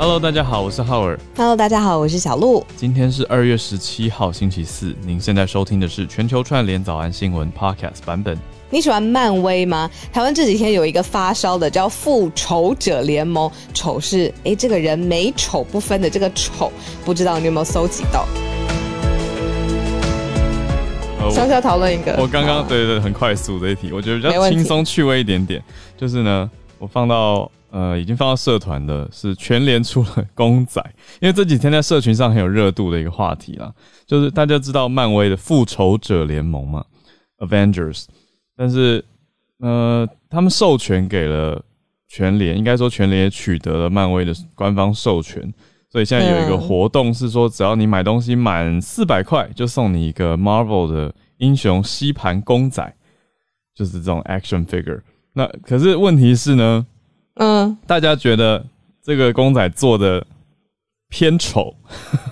Hello，大家好，我是浩尔。Hello，大家好，我是小鹿。今天是二月十七号，星期四。您现在收听的是全球串联早安新闻 Podcast 版本。你喜欢漫威吗？台湾这几天有一个发烧的叫《复仇者联盟》，丑是哎这个人美丑不分的这个丑，不知道你有没有搜集到？呃小小讨论一个。我刚刚对对对，很快速的一题，我觉得比较轻松趣味一点点。就是呢，我放到呃已经放到社团的是全联出了公仔，因为这几天在社群上很有热度的一个话题啦，就是大家知道漫威的复仇者联盟嘛，Avengers，但是呃他们授权给了全联，应该说全联也取得了漫威的官方授权。所以现在有一个活动是说，只要你买东西满四百块，就送你一个 Marvel 的英雄吸盘公仔，就是这种 action figure。那可是问题是呢，嗯，大家觉得这个公仔做的偏丑，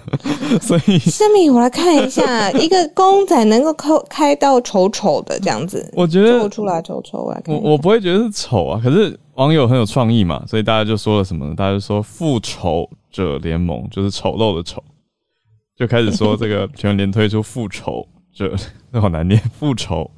所以下面我来看一下，一个公仔能够开开到丑丑的这样子，我觉得做出来丑丑，我来看我。我不会觉得是丑啊。可是网友很有创意嘛，所以大家就说了什么呢？大家就说复仇者联盟就是丑陋的丑，就开始说这个全联推出复仇者，那 好难念，复仇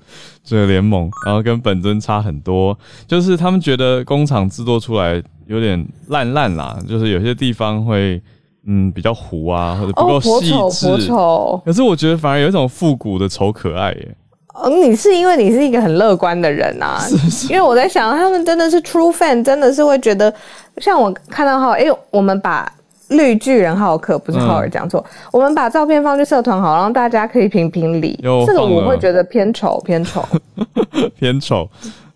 者联盟，然后跟本尊差很多，就是他们觉得工厂制作出来有点烂烂啦，就是有些地方会嗯比较糊啊，或者不够细丑颇致。丑。可是我觉得反而有一种复古的丑可爱耶，哦，你是因为你是一个很乐观的人啊，因为我在想，他们真的是 true fan，真的是会觉得，像我看到哈，哎、我们把绿巨人浩克不是浩尔讲错，我们把照片放去社团好，让大家可以评评理。又。这个我会觉得偏丑偏丑，偏丑。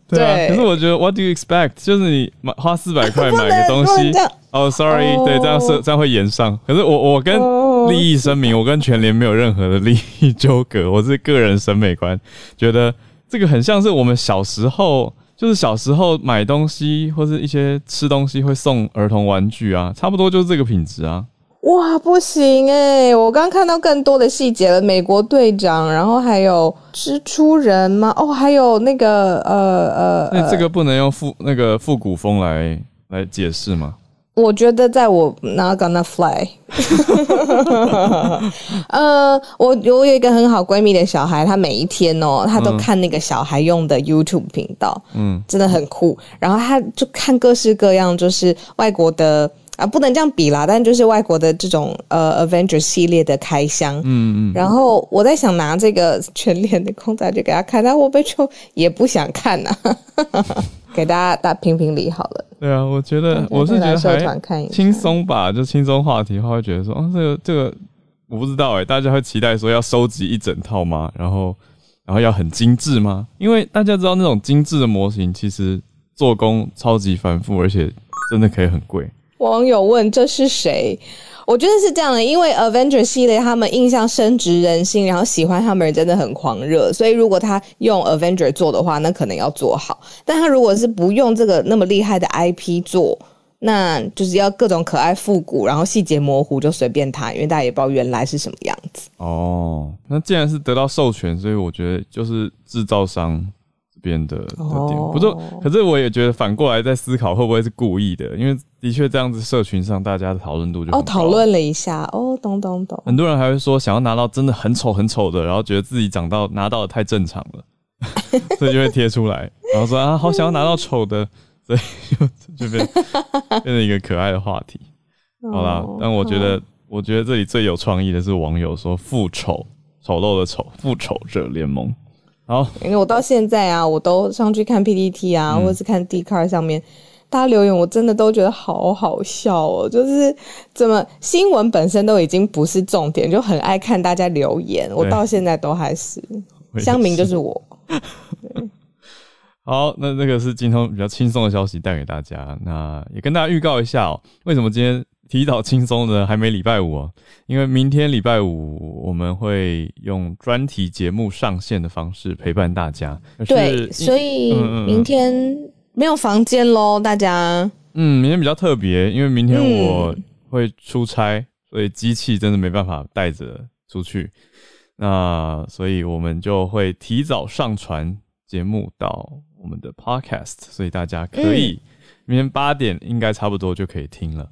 对啊，对。可是我觉得 What do you expect？就是你买花四百块不买个东西。哦，sorry，哦。对，这样是这样会延上。可是我我跟哦。利益声明，我跟全联没有任何的利益纠葛，我是个人审美观，觉得这个很像是我们小时候，就是小时候买东西或是一些吃东西会送儿童玩具啊，差不多就是这个品质啊。哇，不行哎、我刚看到更多的细节了，美国队长，然后还有蜘蛛人吗？哦，还有那个呃呃那这个不能用复那个复古风来来解释吗？我觉得在我 not gonna fly。呃，我我有一个很好闺蜜的小孩，她每一天哦，她都看那个小孩用的 YouTube 频道，嗯，真的很酷。然后她就看各式各样，就是外国的啊，不能这样比啦，但就是外国的这种呃 Avenger 系列的开箱，嗯嗯，然后我在想拿这个全脸的公仔去给他看，他会不会就也不想看呢、给大家大评评理好了。对啊，我觉得我是觉得还轻松吧，就轻松话题的话，会觉得说，哦，这个这个我不知道哎，大家会期待说要收集一整套吗？然后然后要很精致吗？因为大家知道那种精致的模型其实做工超级繁复，而且真的可以很贵。网友问这是谁？我觉得是这样的，因为 Avenger 系列他们印象深植人心，然后喜欢他们人真的很狂热，所以如果他用 Avenger 做的话，那可能要做好。但他如果是不用这个那么厉害的 IP 做，那就是要各种可爱复古，然后细节模糊就随便他，因为大家也不知道原来是什么样子。哦，那既然是得到授权，所以我觉得就是制造商边的的点，哦不是？可是我也觉得反过来在思考会不会是故意的，因为的确这样子社群上大家的讨论度就很哦，高讨论了一下，哦，懂懂懂。很多人还会说想要拿到真的很丑很丑的，然后觉得自己长到拿到的太正常了，所以就会贴出来，然后说啊好想要拿到丑的，所以就就变变成一个可爱的话题。好啦，哦但我觉得我觉得这里最有创意的是网友说复仇丑陋的丑复仇者联盟。好，因为我到现在啊，我都上去看 PPT 啊，嗯或者是看 d c a r 上面，大家留言，我真的都觉得好好笑哦。就是怎么新闻本身都已经不是重点，就很爱看大家留言，我到现在都还是乡民就是我。好，那这个是今天比较轻松的消息带给大家。那也跟大家预告一下哦，为什么今天提早轻松的还没礼拜五哦？因为明天礼拜五我们会用专题节目上线的方式陪伴大家。对，所以明天没有房间喽，大家。嗯，明天比较特别，因为明天嗯我会出差，所以机器真的没办法带着出去。那所以我们就会提早上传节目到我们的 Podcast，所以大家可以、明天八点应该差不多就可以听了。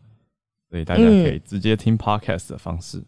所以大家可以直接听 podcast 的方式。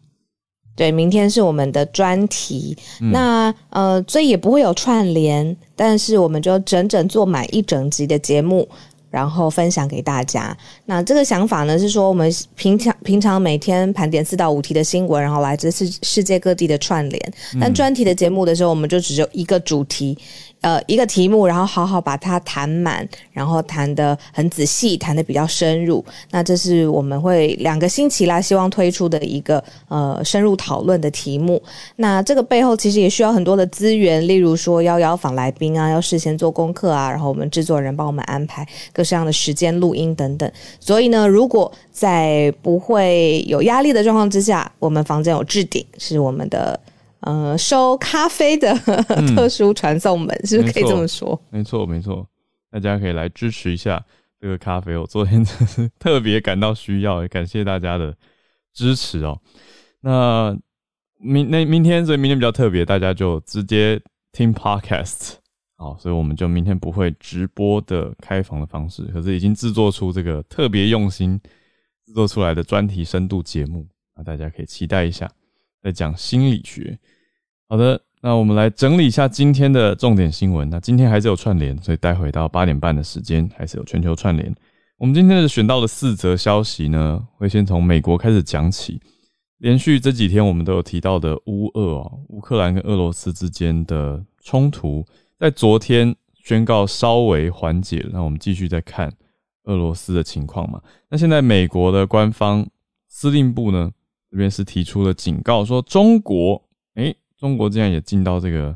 对，明天是我们的专题，那呃，所以也不会有串联，但是我们就整整做满一整集的节目。然后分享给大家。那这个想法呢，是说我们平常平常每天盘点四到五题的新闻，然后来自世世界各地的串联。但专题的节目的时候，我们就只有一个主题。呃，一个题目，然后好好把它谈满，然后谈的很仔细，谈的比较深入。那这是我们会两个星期啦希望推出的一个呃深入讨论的题目。那这个背后其实也需要很多的资源，例如说要邀访来宾啊，要事先做功课啊，然后我们制作人帮我们安排各式各样的时间录音等等。所以呢，如果在不会有压力的状况之下，我们房间有置顶，是我们的。呃，收咖啡的特殊传送门，是不是可以这么说？没错，没错，大家可以来支持一下这个咖啡。我昨天真是特别感到需要，也感谢大家的支持哦。那明那明天，所以明天比较特别，大家就直接听 podcast。好，所以我们就明天不会直播的开房的方式，可是已经制作出这个特别用心制作出来的专题深度节目，那大家可以期待一下，在讲心理学。好的，那我们来整理一下今天的重点新闻。那今天还是有串联，所以待会到八点半的时间还是有全球串联。我们今天的选到的四则消息呢，会先从美国开始讲起。连续这几天我们都有提到的乌俄哦，乌克兰跟俄罗斯之间的冲突，在昨天宣告稍微缓解。那我们继续再看俄罗斯的情况嘛。那现在美国的官方司令部呢，这边是提出了警告，说中国，中国竟然也进到这个，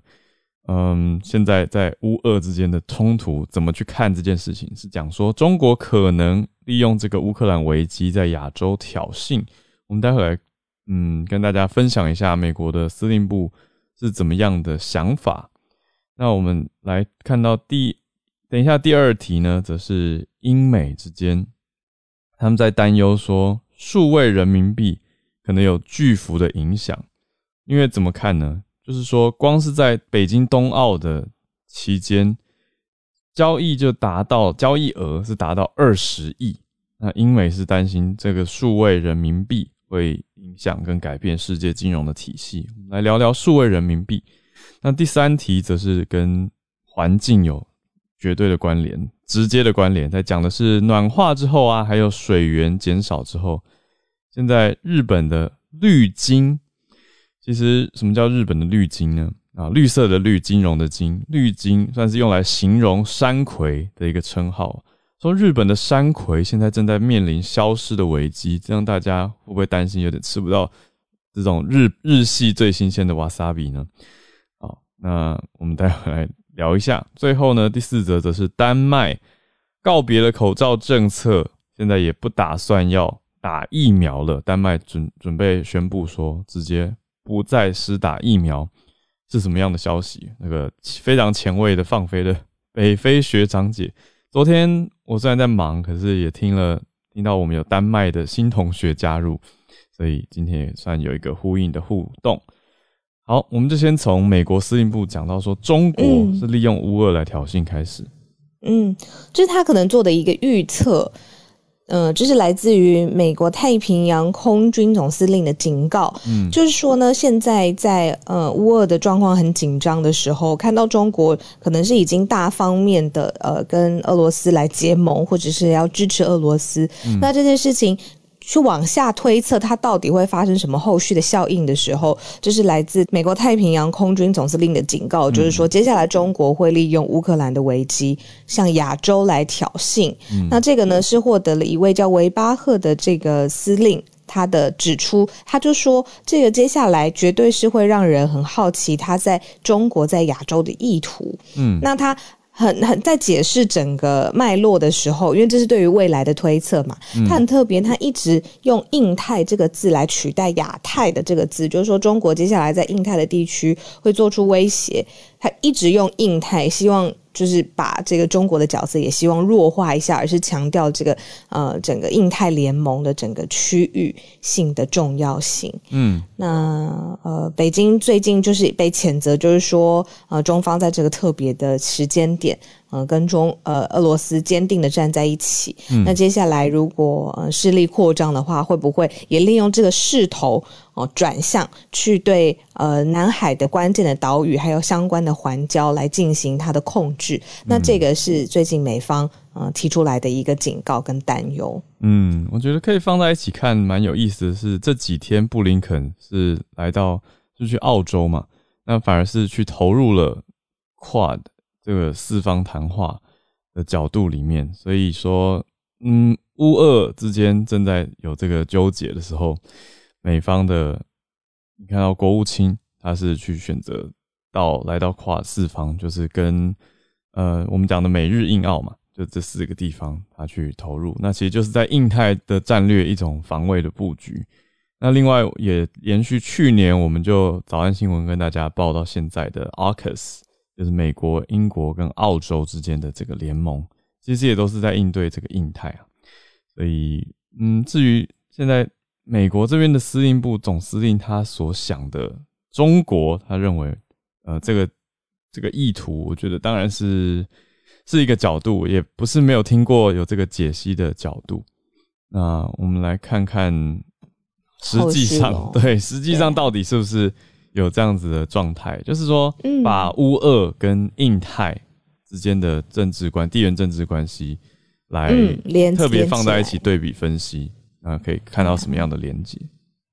嗯，现在在乌俄之间的冲突，怎么去看这件事情？是讲说中国可能利用这个乌克兰危机在亚洲挑衅。我们待会来，嗯，跟大家分享一下美国的司令部是怎么样的想法。那我们来看到第，等一下第二题呢，则是英美之间，他们在担忧说数位人民币可能有巨幅的影响。因为怎么看呢？就是说，光是在北京冬奥的期间，交易就达到交易额是达到二十亿。那英美是担心这个数位人民币会影响跟改变世界金融的体系。来聊聊数位人民币。那第三题则是跟环境有绝对的关联、直接的关联，在讲的是暖化之后啊，还有水源减少之后，现在日本的绿金。其实，什么叫日本的绿金呢？啊，绿色的绿，金融的金，绿金算是用来形容山葵的一个称号。说日本的山葵现在正在面临消失的危机，这样大家会不会担心有点吃不到这种日日系最新鲜的瓦萨比呢？好，那我们待会来聊一下。最后呢，第四则则是丹麦告别了口罩政策，现在也不打算要打疫苗了。丹麦准准备宣布说，直接。不再施打疫苗是什么样的消息？那个非常前卫的放飞的 北非学长姐，昨天我虽然在忙，可是也听了听到我们有丹麦的新同学加入，所以今天也算有一个呼应的互动。好，我们就先从美国司令部讲到说中国是利用乌俄来挑衅开始。嗯，就是他可能做的一个预测。嗯，这是来自于美国太平洋空军总司令的警告。嗯，就是说呢，现在在呃乌俄的状况很紧张的时候，看到中国可能是已经大方面的呃跟俄罗斯来结盟，或者是要支持俄罗斯，那这件事情。去往下推测，它到底会发生什么后续的效应的时候，就是来自美国太平洋空军总司令的警告，就是说接下来中国会利用乌克兰的危机向亚洲来挑衅。那这个呢是获得了一位叫维巴赫的这个司令，他的指出，他就说这个接下来绝对是会让人很好奇他在中国在亚洲的意图。嗯，那他。很很在解释整个脉络的时候，因为这是对于未来的推测嘛，他很特别，他一直用印太这个字来取代亚太的这个字，就是说中国接下来在印太的地区会做出威胁，他一直用印太，希望。就是把这个中国的角色也希望弱化一下，而是强调这个呃整个印太联盟的整个区域性的重要性。嗯，那呃北京最近就是被谴责，就是说呃中方在这个特别的时间点呃跟中呃俄罗斯坚定的站在一起。那接下来如果呃势力扩张的话，会不会也利用这个势头哦转向去对呃南海的关键的岛屿还有相关的环礁来进行它的控制？那这个是最近美方呃提出来的一个警告跟担忧。嗯，我觉得可以放在一起看，蛮有意思的是这几天布林肯是来到就去澳洲嘛，那反而是去投入了 Quad。这个四方谈话的角度里面，所以说，嗯，乌俄之间正在有这个纠结的时候，美方的你看到国务卿他是去选择到来到跨四方，就是跟呃我们讲的美日印澳嘛，就这四个地方他去投入，那其实就是在印太的战略一种防卫的布局。那另外也延续去年我们就早安新闻跟大家报到现在的 AUKUS。就是美国、英国跟澳洲之间的这个联盟，其实也都是在应对这个印太啊。所以，嗯，至于现在美国这边的司令部总司令他所想的中国，他认为，呃，这个这个意图，我觉得当然是是一个角度，也不是没有听过有这个解析的角度。那我们来看看，实际上对，实际上到底是不是？有这样子的状态，就是说，把乌俄跟印太之间的政治关地缘政治关系来。特别放在一起对比分析，那可以看到什么样的连接？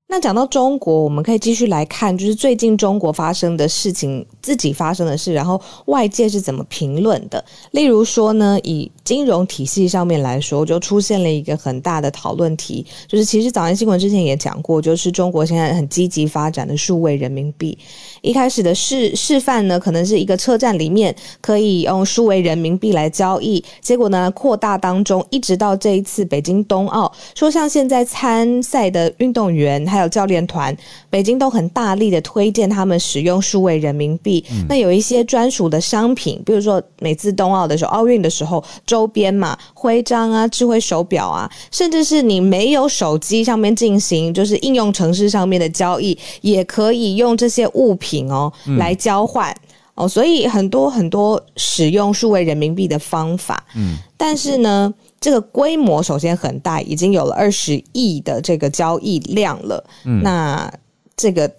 那讲到中国，我们可以继续来看，就是最近中国发生的事情，自己发生的事，然后外界是怎么评论的。例如说呢，以金融体系上面来说，就出现了一个很大的讨论题，就是其实早安新闻之前也讲过，就是中国现在很积极发展的数位人民币。一开始的示示范呢，可能是一个车站里面可以用数位人民币来交易，结果呢扩大当中，一直到这一次北京冬奥，说像现在参赛的运动员。还有教练团，北京都很大力的推荐他们使用数位人民币。那有一些专属的商品，比如说每次冬奥的时候、奥运的时候，周边嘛、徽章啊、智慧手表啊，甚至是你没有手机上面进行，就是应用城市上面的交易，也可以用这些物品哦来交换哦。所以很多很多使用数位人民币的方法。嗯，但是呢。这个规模首先很大，已经有了二十亿的这个交易量了。嗯那这个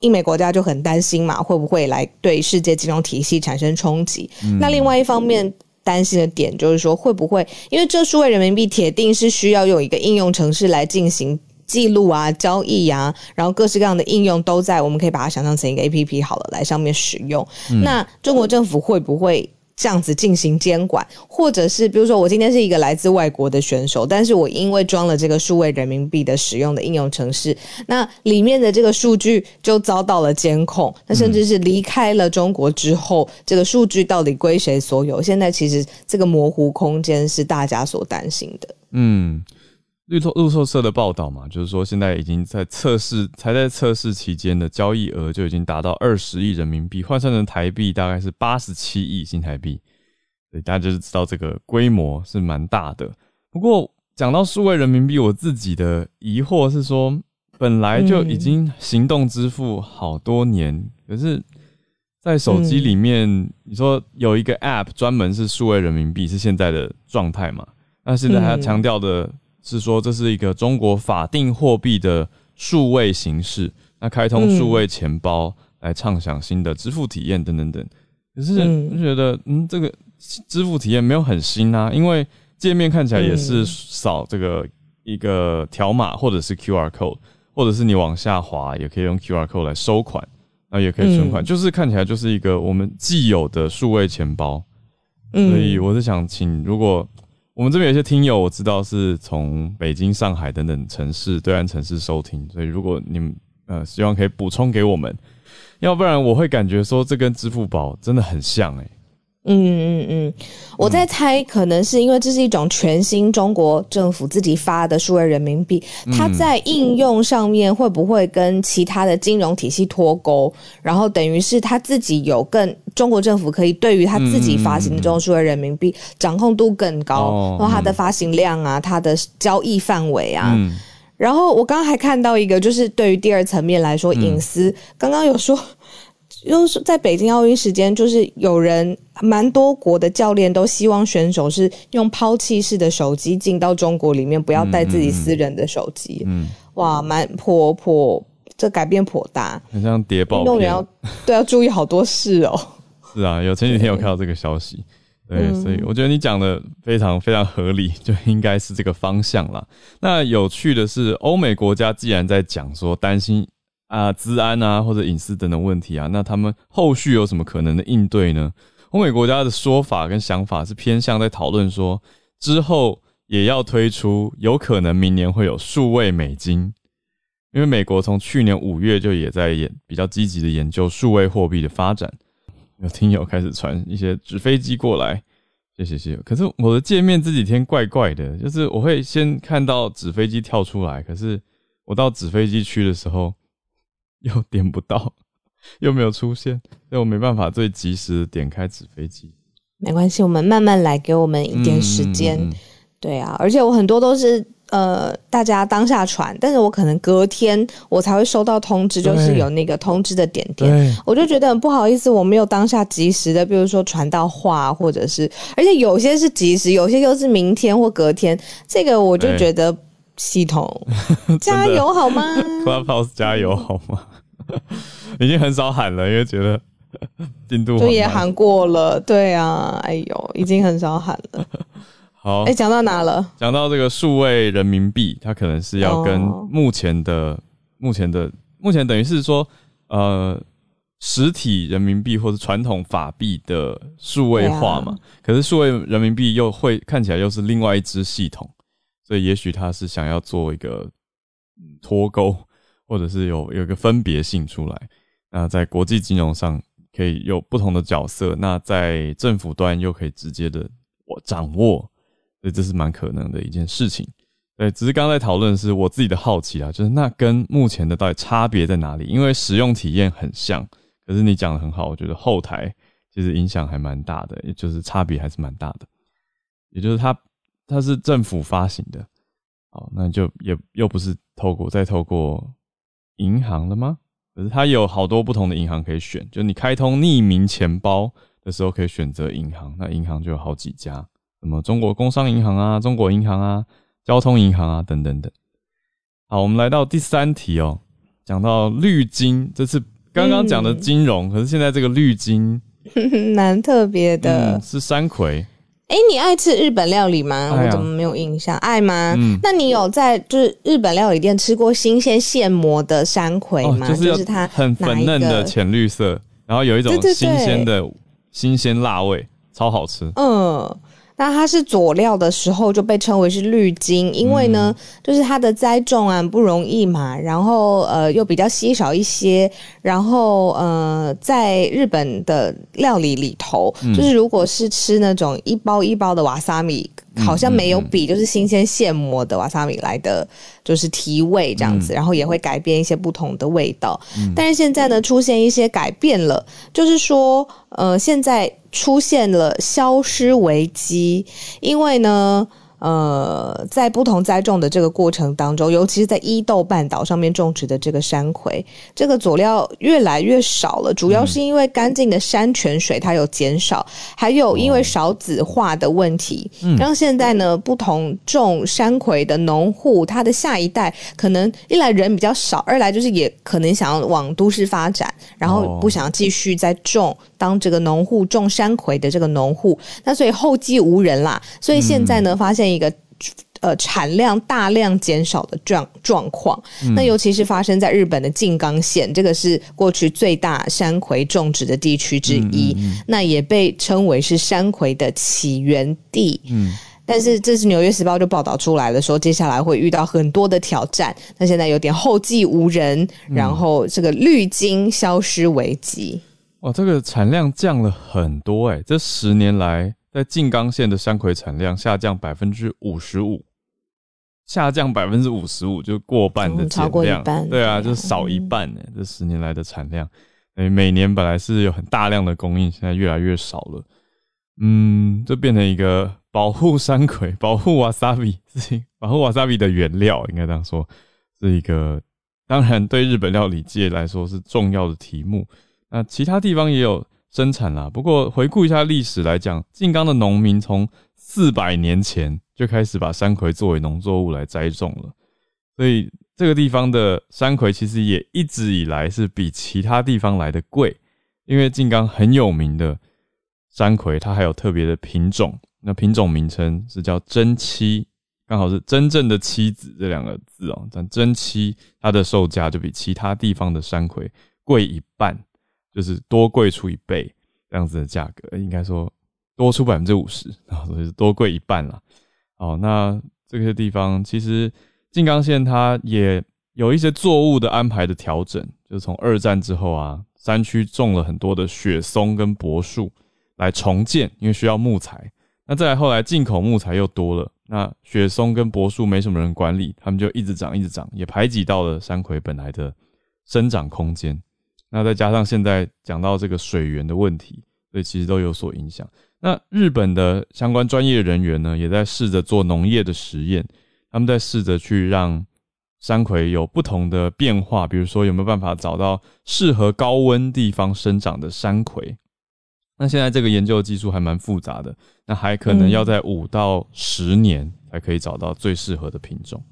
英美国家就很担心嘛，会不会来对世界金融体系产生冲击？那另外一方面担心的点就是说，会不会因为这数位人民币铁定是需要有一个应用程式来进行记录啊、交易啊，然后各式各样的应用都在，我们可以把它想象成一个 A P P 好了，来上面使用。那中国政府会不会？这样子进行监管，或者是比如说，我今天是一个来自外国的选手，但是我因为装了这个数位人民币的使用的应用程式，那里面的这个数据就遭到了监控，那甚至是离开了中国之后，这个数据到底归谁所有？现在其实这个模糊空间是大家所担心的。嗯。路透路透社的报道嘛，就是说现在已经在测试，才在测试期间的交易额就已经达到二十亿人民币，换算成台币大概是八十七亿新台币，所以大家就是知道这个规模是蛮大的。不过讲到数位人民币，我自己的疑惑是说，本来就已经行动支付好多年，可是，在手机里面，你说有一个 App 专门是数位人民币，是现在的状态嘛？那现在还要强调的。是说这是一个中国法定货币的数位形式，那开通数位钱包来畅想新的支付体验等等等。可是就觉得，嗯，这个支付体验没有很新啊，因为界面看起来也是扫这个一个条码或者是 QR code，或者是你往下滑也可以用 QR code 来收款，那也可以存款，就是看起来就是一个我们既有的数位钱包。所以我是想请，如果我们这边有些听友，我知道是从北京、上海等等城市、对岸城市收听，所以如果你们呃希望可以补充给我们，要不然我会感觉说这跟支付宝真的很像哎。嗯嗯嗯，我在猜，可能是因为这是一种全新中国政府自己发的数位人民币，它在应用上面会不会跟其他的金融体系脱钩？然后等于是他自己有更中国政府可以对于他自己发行的这种数位人民币掌控度更高，然后它的发行量啊，它的交易范围啊。然后我刚刚还看到一个，就是对于第二层面来说，隐私，刚刚有说。就是在北京奥运时间，就是有人蛮多国的教练都希望选手是用抛弃式的手机进到中国里面，不要带自己私人的手机。嗯，哇，蛮颇颇这改变颇大，很像谍报片。运动员要对要注意好多事哦。是啊，有前几天有看到这个消息，对，所以我觉得你讲的非常非常合理，就应该是这个方向啦。那有趣的是，欧美国家既然在讲说担心。啊，治安啊，或者隐私等等问题啊，那他们后续有什么可能的应对呢？欧美国家的说法跟想法是偏向在讨论说，之后也要推出，有可能明年会有数位美金，因为美国从去年五月就也在研比较积极的研究数位货币的发展。有听友开始传一些纸飞机过来，谢谢谢谢。可是我的界面这几天怪怪的，就是我会先看到纸飞机跳出来，可是我到纸飞机区的时候。又点不到，又没有出现，所以我没办法最及时的点开纸飞机。没关系，我们慢慢来，给我们一点时间。对啊，而且我很多都是呃大家当下传，但是我可能隔天我才会收到通知，就是有那个通知的点点，我就觉得很不好意思，我没有当下及时的，比如说传到话，或者是，而且有些是及时，有些又是明天或隔天，这个我就觉得系统 加油好吗？Clubhouse 加油好吗？已经很少喊了，因为觉得进度就也喊过了，对啊，哎呦，已经很少喊了。好，哎，讲到哪了？讲到这个数位人民币，它可能是要跟目前的、目前的、目前等于是说，呃，实体人民币或者传统法币的数位化嘛。可是数位人民币又会看起来又是另外一支系统，所以也许他是想要做一个脱钩。或者是有有一个分别性出来，那在国际金融上可以有不同的角色，那在政府端又可以直接的我掌握，所以这是蛮可能的一件事情。对，只是刚才讨论是我自己的好奇啊，就是那跟目前的到底差别在哪里？因为使用体验很像，可是你讲的很好，我觉得后台其实影响还蛮大的，也就是差别还是蛮大的。也就是它它是政府发行的，好，那就也又不是透过再透过。银行了吗？可是它有好多不同的银行可以选，就你开通匿名钱包的时候可以选择银行，那银行就有好几家，什么中国工商银行啊、中国银行啊、交通银行啊等等等。好，我们来到第三题哦，讲到绿金，这次刚刚讲的金融，可是现在这个绿金 蛮特别的，是山葵。哎，你爱吃日本料理吗？我怎么没有印象？爱吗？那你有在就是日本料理店吃过新鲜现磨的山葵吗？就是它很粉嫩的浅绿色，然后有一种新鲜的新鲜辣味，超好吃。嗯。那它是佐料的时候就被称为是绿金，因为呢，就是它的栽种啊不容易嘛，然后呃又比较稀少一些，然后呃在日本的料理里头，就是如果是吃那种一包一包的瓦萨米。好像没有比就是新鲜现磨的瓦萨米来的就是提味这样子，然后也会改变一些不同的味道。但是现在呢，出现一些改变了，就是说，呃，现在出现了消失危机，因为呢。呃，在不同栽种的这个过程当中，尤其是在伊豆半岛上面种植的这个山葵，这个佐料越来越少了。主要是因为干净的山泉水它有减少，还有因为少子化的问题，让现在呢不同种山葵的农户，他的下一代可能一来人比较少，二来就是也可能想要往都市发展，然后不想继续再种当这个农户种山葵的这个农户，那所以后继无人啦。所以现在呢，发现。一个呃产量大量减少的状状况，那尤其是发生在日本的静冈县，这个是过去最大山葵种植的地区之一，那也被称为是山葵的起源地。嗯，但是这是《纽约时报》就报道出来了，说接下来会遇到很多的挑战。那现在有点后继无人，然后这个绿金消失危机。哇，这个产量降了很多哎，这十年来。在静冈县的山葵产量下降百分之五十五，下降百分之五十五，就过半的减量，对啊，就少一半呢。这十年来的产量，哎，每年本来是有很大量的供应，现在越来越少了。嗯，就变成一个保护山葵、保护瓦萨比，保护瓦萨比的原料，应该这样说，是一个当然对日本料理界来说是重要的题目。那其他地方也有生产啦。不过回顾一下历史来讲，静冈的农民从四百年前就开始把山葵作为农作物来栽种了，所以这个地方的山葵其实也一直以来是比其他地方来的贵，因为静冈很有名的山葵，它还有特别的品种，那品种名称是叫真妻。刚好是真正的妻子这两个字哦，但真妻它的售价就比其他地方的山葵贵一半，就是多贵出一倍这样子的价格，应该说多出百分之五十啊，所以多贵一半了。哦，那这些地方其实静冈县它也有一些作物的安排的调整，就是从二战之后啊，山区种了很多的雪松跟柏树来重建，因为需要木材。那再后来进口木材又多了。那雪松跟柏树没什么人管理，他们就一直长，一直长，也排挤到了山葵本来的生长空间。那再加上现在讲到这个水源的问题，所以其实都有所影响。那日本的相关专业人员呢，也在试着做农业的实验，他们在试着去让山葵有不同的变化，比如说有没有办法找到适合高温地方生长的山葵。那现在这个研究技术还蛮复杂的，那还可能要在五到十年才可以找到最适合的品种。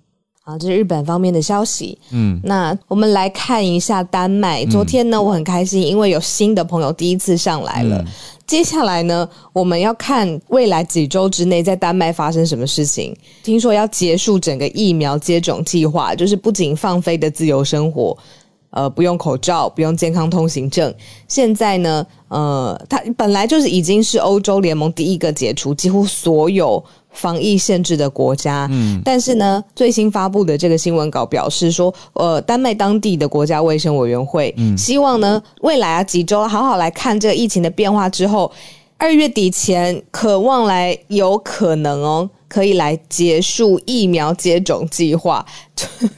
好，这是日本方面的消息。嗯，那我们来看一下丹麦。昨天呢，我很开心，因为有新的朋友第一次上来了。接下来呢，我们要看未来几周之内在丹麦发生什么事情。听说要结束整个疫苗接种计划，就是不仅放飞的自由生活。呃，不用口罩，不用健康通行证。现在呢，呃，它本来就是已经是欧洲联盟第一个解除几乎所有防疫限制的国家。嗯，但是呢，最新发布的这个新闻稿表示说，呃，丹麦当地的国家卫生委员会嗯希望呢，未来啊几周好好来看这个疫情的变化之后，二月底前渴望来有可能哦。可以来结束疫苗接种计划，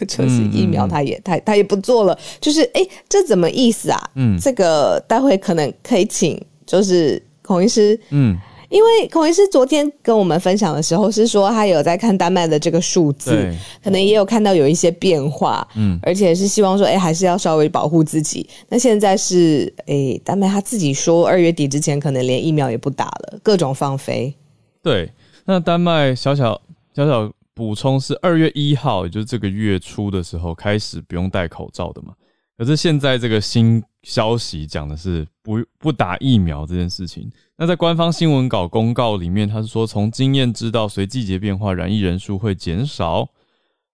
就是疫苗，他也他他也不做了，就是哎，这怎么意思啊？嗯，这个待会可能可以请就是孔医师，嗯，因为孔医师昨天跟我们分享的时候是说他有在看丹麦的这个数字，可能也有看到有一些变化，嗯，而且是希望说哎还是要稍微保护自己。那现在是哎，丹麦他自己说二月底之前可能连疫苗也不打了，各种放飞，对。那丹麦小小小小补充是二月一号，也就是这个月初的时候开始不用戴口罩的嘛。可是现在这个新消息讲的是不不打疫苗这件事情。那在官方新闻稿公告里面，他是说从经验知道，随季节变化，染疫人数会减少。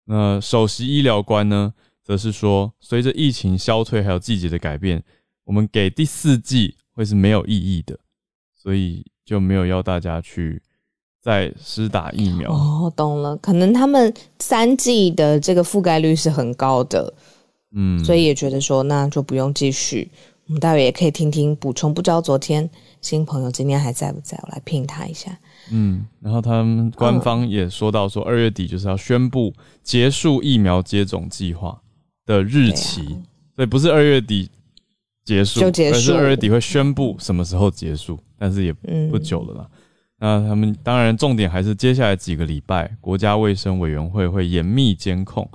那首席医疗官呢，则是说，随着疫情消退，还有季节的改变，我们给第四季会是没有意义的，所以就没有要大家去。再施打疫苗哦，懂了。可能他们三季的这个覆盖率是很高的，嗯，所以也觉得说那就不用继续。我们待会也可以听听补充。不知道昨天新朋友今天还在不在？我来聘他一下。嗯，然后他们官方也说到说二月底就是要宣布结束疫苗接种计划的日期，所以不是二月底结束，而是二月底会宣布什么时候结束，但是也不久了啦。那他们当然重点还是接下来几个礼拜，国家卫生委员会会严密监控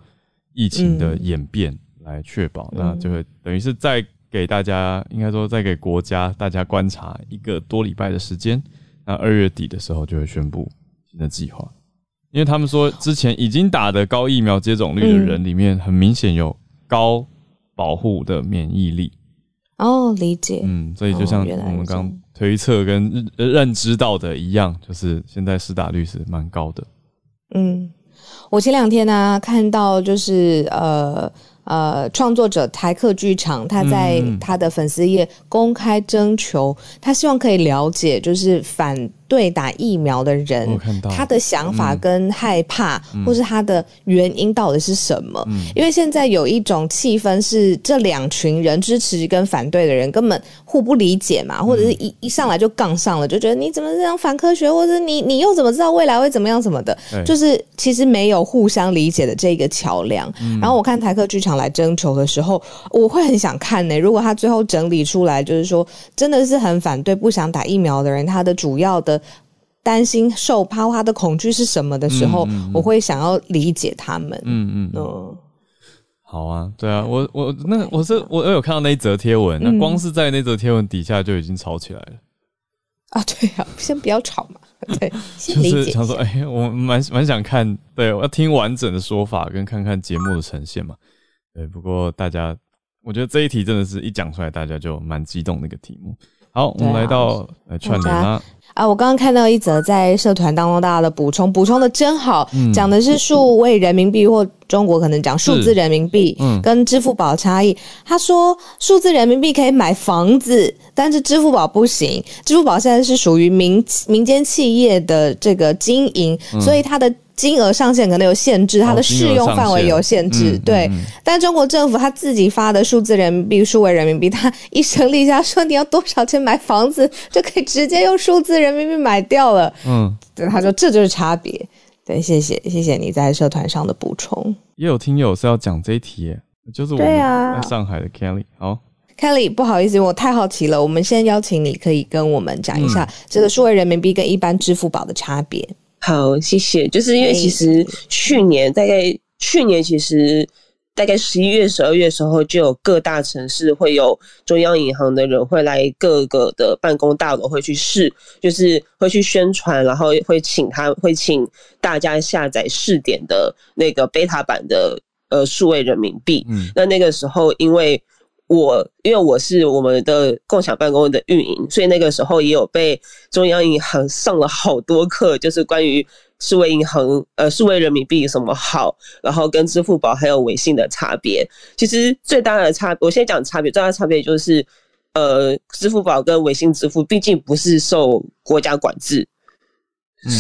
疫情的演变，来确保，那就会等于是再给大家，应该说再给国家大家观察一个多礼拜的时间。那二月底的时候就会宣布新的计划，因为他们说之前已经打的高疫苗接种率的人里面，很明显有高保护的免疫力。哦，理解。嗯，所以就像我们刚。推测跟认认知到的一样，就是现在施打率是蛮高的。嗯，我前两天呢看到就是呃呃，创作者台客剧场他在他的粉丝页公开征求，他希望可以了解就是反。对打疫苗的人，他的想法跟害怕，或是他的原因到底是什么？因为现在有一种气氛是这两群人支持跟反对的人根本互不理解嘛，或者是一一上来就杠上了，就觉得你怎么这样反科学，或者你你又怎么知道未来会怎么样什么的？就是其实没有互相理解的这个桥梁。然后我看台客剧场来征求的时候，我会很想看呢。如果他最后整理出来，就是说真的是很反对、不想打疫苗的人，他的主要的。担心受怕，他的恐惧是什么的时候，我会想要理解他们。嗯嗯嗯。好啊，对啊，我我那我是我我有看到那一则贴文，那光是在那则贴文底下就已经吵起来了。啊，对啊，先不要吵嘛，对，就是想说，哎，我蛮蛮想看，对我要听完整的说法，跟看看节目的呈现嘛。对，不过大家，我觉得这一题真的是一讲出来，大家就蛮激动那个题目。好，我们来到来串联啦。啊，我刚刚看到一则在社团当中大家的补充，补充的真好，讲的是数位人民币或中国可能讲数字人民币跟支付宝差异。他说数字人民币可以买房子，但是支付宝不行。支付宝现在是属于民民间企业的这个经营，所以它的。金额上限可能有限制，它的适用范围有限制，对。但中国政府他自己发的数字人民币、数位人民币，他一声令下说你要多少钱买房子，就可以直接用数字人民币买掉了。嗯，对，他说这就是差别。对，谢谢，谢谢你在社团上的补充。也有听友是要讲这一题，就是我们在上海的 Kelly。好，Kelly，不好意思，我太好奇了。我们先邀请你可以跟我们讲一下这个数位人民币跟一般支付宝的差别。好，谢谢。就是因为其实去年大概去年其实大概十一月、十二月的时候，就有各大城市会有中央银行的人会来各个的办公大楼会去试，就是会去宣传，然后会请他会请大家下载试点的那个 beta 版的呃数位人民币。嗯，那那个时候因为。我因为我是我们的共享办公的运营，所以那个时候也有被中央银行上了好多课，就是关于数位银行呃数位人民币什么好，然后跟支付宝还有微信的差别。其实最大的差，我先讲差别，最大的差别就是呃支付宝跟微信支付毕竟不是受国家管制，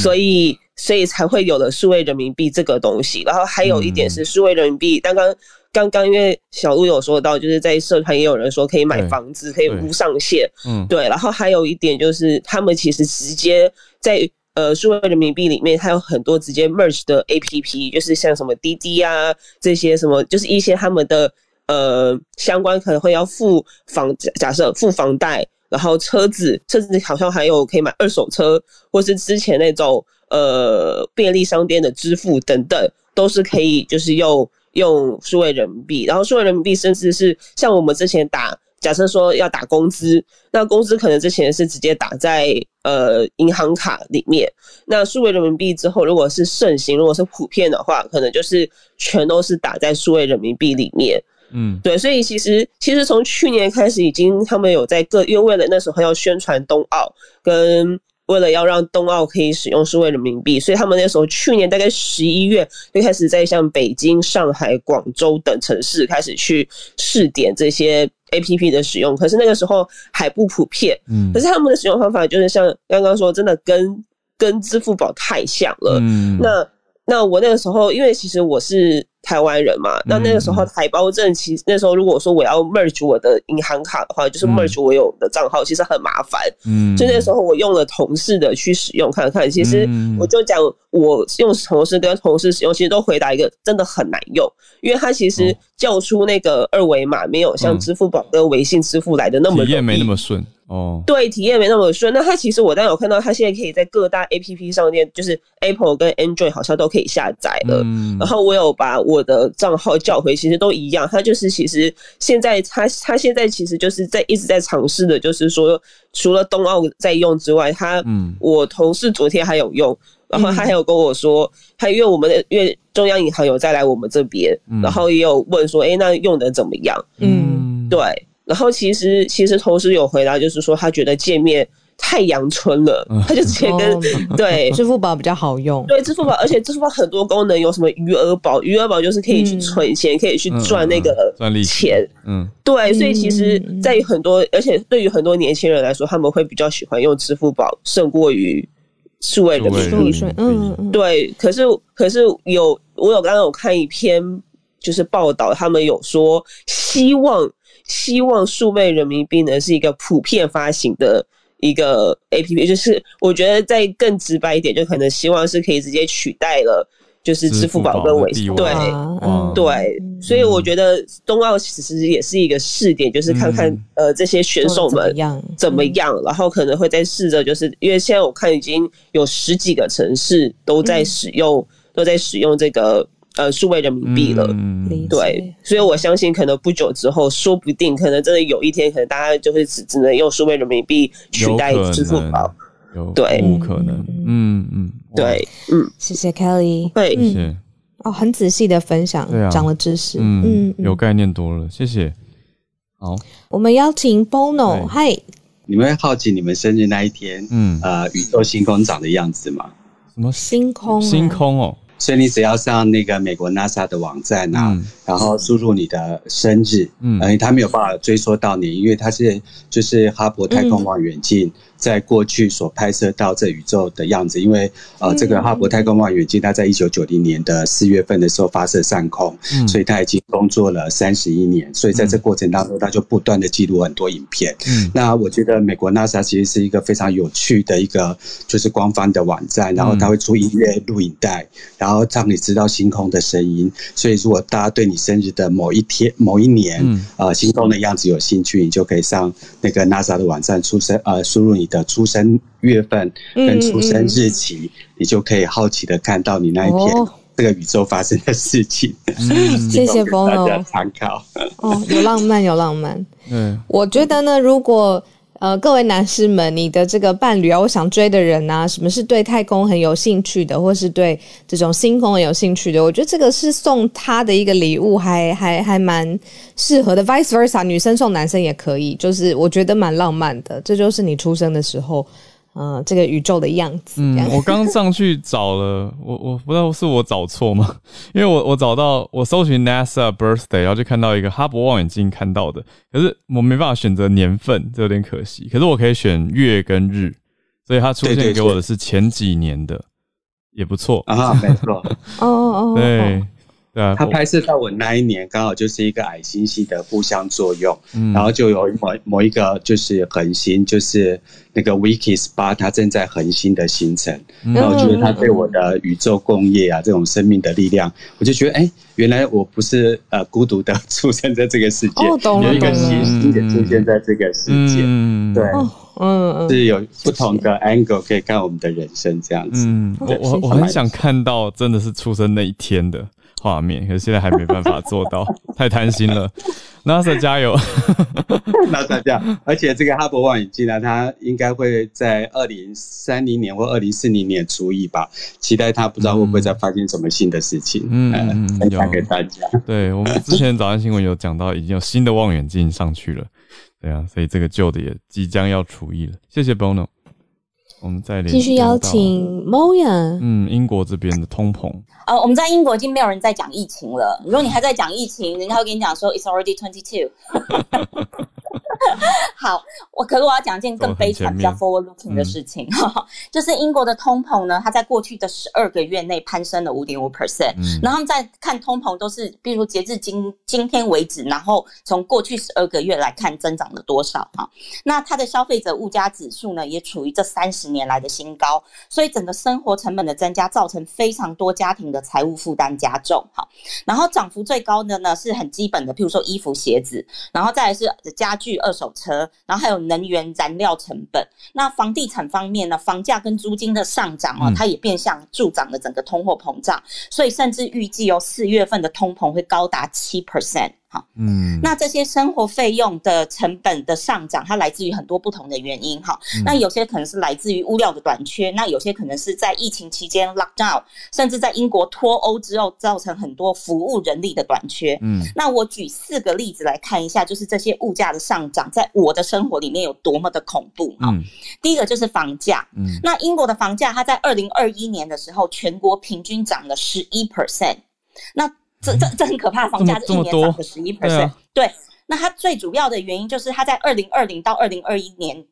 所以所以才会有了数位人民币这个东西。然后还有一点是数位人民币，刚刚。刚刚因为小鹿有说到，就是在社团也有人说可以买房子，可以无上限，嗯，对。然后还有一点就是，他们其实直接在呃数位人民币里面，它有很多直接 merge 的 A P P，就是像什么滴滴啊这些什么，就是一些他们的呃相关可能会要付房假设付房贷，然后车子车子好像还有可以买二手车，或是之前那种呃便利商店的支付等等，都是可以就是用。用数位人民币，然后数位人民币甚至是像我们之前打，假设说要打工资，那工资可能之前是直接打在呃银行卡里面，那数位人民币之后，如果是盛行，如果是普遍的话，可能就是全都是打在数位人民币里面。嗯，对，所以其实其实从去年开始，已经他们有在各，因为为了那时候要宣传冬奥跟。为了要让冬奥可以使用数位人民币，所以他们那时候去年大概十一月就开始在像北京、上海、广州等城市开始去试点这些 A P P 的使用。可是那个时候还不普遍，嗯，可是他们的使用方法就是像刚刚说，真的跟跟支付宝太像了。嗯，那那我那个时候，因为其实我是。台湾人嘛，那那个时候台胞证，其实那时候如果说我要 merge 我的银行卡的话，就是 merge 我有的账号，其实很麻烦。嗯，就那时候我用了同事的去使用看看，其实我就讲我用同事跟同事使用，其实都回答一个真的很难用，因为它其实叫出那个二维码没有像支付宝跟微信支付来的那么体验没那么顺。哦，对，体验没那么顺。那它其实我当有看到，它现在可以在各大 A P P 上面，就是 Apple 跟 Android 好像都可以下载了。然后我有把我的账号叫回，其实都一样。它就是其实现在它它现在其实就是在一直在尝试的，就是说除了冬奥在用之外，它嗯，我同事昨天还有用，然后他还有跟我说，他因为我们的因为中央银行有再来我们这边，然后也有问说，哎，那用的怎么样？嗯，对。然后其实其实同时有回答，就是说他觉得界面太阳春了，他就直接跟对支付宝比较好用。对支付宝，而且支付宝很多功能有什么余额宝，余额宝就是可以去存钱，可以去赚那个赚利钱。嗯，对，所以其实在于很多，而且对于很多年轻人来说，他们会比较喜欢用支付宝胜过于数位人民币。嗯，对。可是可是有我有刚刚有看一篇就是报道，他们有说希望。希望数位人民币呢是一个普遍发行的一个 A P P，就是我觉得再更直白一点，就可能希望是可以直接取代了，就是支付宝跟微信。对，对，所以我觉得冬奥其实也是一个试点，就是看看呃这些选手们怎么样，然后可能会再试着，就是因为现在我看已经有十几个城市都在使用，都在使用这个。呃数位人民币了。嗯对，所以我相信可能不久之后，说不定可能真的有一天，可能大家就会只只能用数位人民币取代支付宝。有对。有可能，嗯嗯，哇，对，嗯，谢谢 Kelly。对，嗯谢谢，哦，很仔细的分享对啊，长了知识。嗯，嗯，有概念多了，谢谢。好，我们邀请 Bono，嗨，你们会好奇你们生日那一天，嗯，呃，宇宙星空长的样子吗？什么？星空啊，星空哦，所以你只要上那个美国 NASA 的网站啊，嗯。然后输入你的生日，嗯。呃，它没有办法追溯到你，因为它是就是哈勃太空望远镜在过去所拍摄到这宇宙的样子，因为呃，这个哈勃太空望远镜它在一九九零年的四月份的时候发射上空，嗯。所以它已经工作了三十一年，所以在这过程当中，它就不断的记录很多影片。嗯。那我觉得美国 NASA 其实是一个非常有趣的一个就是官方的网站，然后它会出音乐录影带，然后让你知道星空的声音。所以如果大家对你生日的某一天、某一年，嗯。呃，星空的样子有兴趣，你就可以上那个 NASA 的网站，出生呃输入你的出生月份跟出生日期，你就可以好奇的看到你那一天。哦这个宇宙发生的事情，嗯，谢谢提供给大家 Bono 参考。哦，有浪漫，有浪漫。嗯，我觉得呢，如果呃各位男士们，你的这个伴侣啊，我想追的人啊，什么是对太空很有兴趣的，或是对这种星空很有兴趣的，我觉得这个是送他的一个礼物还，还还蛮适合的。Vice versa，女生送男生也可以，就是我觉得蛮浪漫的。这就是你出生的时候，呃，这个宇宙的样子。嗯，我刚上去找了，我我不知道是我找错吗？因为我我找到我搜寻 NASA birthday，然后就看到一个哈勃望远镜看到的，可是我没办法选择年份，这有点可惜。可是我可以选月跟日，所以它出现给我的是前几年的，也不错。啊，没错。哦哦哦，对对啊，它拍摄到我那一年，刚好就是一个矮星系的互相作用，嗯。然后就有某某一个就是恒星，就是那个 Wiki Spa，它正在恒星的形成，嗯。然后我觉得它对我的宇宙工业啊这种生命的力量，我就觉得哎，原来我不是呃孤独的出生在这个世界，哦懂有一个懂了。星星也出现在这个世界，嗯对，哦，嗯嗯，是有不同的 angle 可以看我们的人生这样子。嗯，我我我很想看到真的是出生那一天的画面，可是现在还没办法做到，太贪心了。NASA 加油！！NASA 加油，而且这个哈勃望远镜呢，它应该会在二零三零年或二零四零年除以吧，期待它不知道会不会再发现什么新的事情，嗯分享有给大家。对我们之前早安新闻有讲到，已经有新的望远镜上去了，对啊，所以这个旧的也即将要除役了。谢谢 Bono，我们再继续邀请 Moya。嗯英国这边的通膨，呃，我们在英国已经没有人在讲疫情了。如果你还在讲疫情，人家会跟你讲说 it's already twenty two。好，我可是我要讲一件更悲惨、比较 forward looking 的事情，就是英国的通膨呢，它在过去的十二个月内攀升了五点五 percent。嗯然后在看通膨都是，比如截至今今天为止，然后从过去十二个月来看增长了多少哈。那它的消费者物价指数呢，也处于这三十年来的新高，所以整个生活成本的增加，造成非常多家庭的财务负担加重哈。然后涨幅最高的呢，是很基本的，譬如说衣服、鞋子，然后再来是家具、二手车，然后还有能源、燃料成本。那房地产方面呢，房价跟租金的上涨哦嗯，它也变相助长了整个通货膨胀，所以甚至预计哦，四月份的通膨会高达七 percent。好，嗯，那这些生活费用的成本的上涨，它来自于很多不同的原因哈。嗯那有些可能是来自于物料的短缺，那有些可能是在疫情期间 lockdown，甚至在英国脱欧之后造成很多服务人力的短缺。嗯那我举四个例子来看一下，就是这些物价的上涨，在我的生活里面有多么的恐怖哈。嗯第一个就是房价，嗯那英国的房价，它在二零二一年的时候，全国平均涨了十一 percent。那这这这很可怕，房价这么这一年涨了十一对 percent 啊。对，那它最主要的原因就是它在二零二零到二零二一年。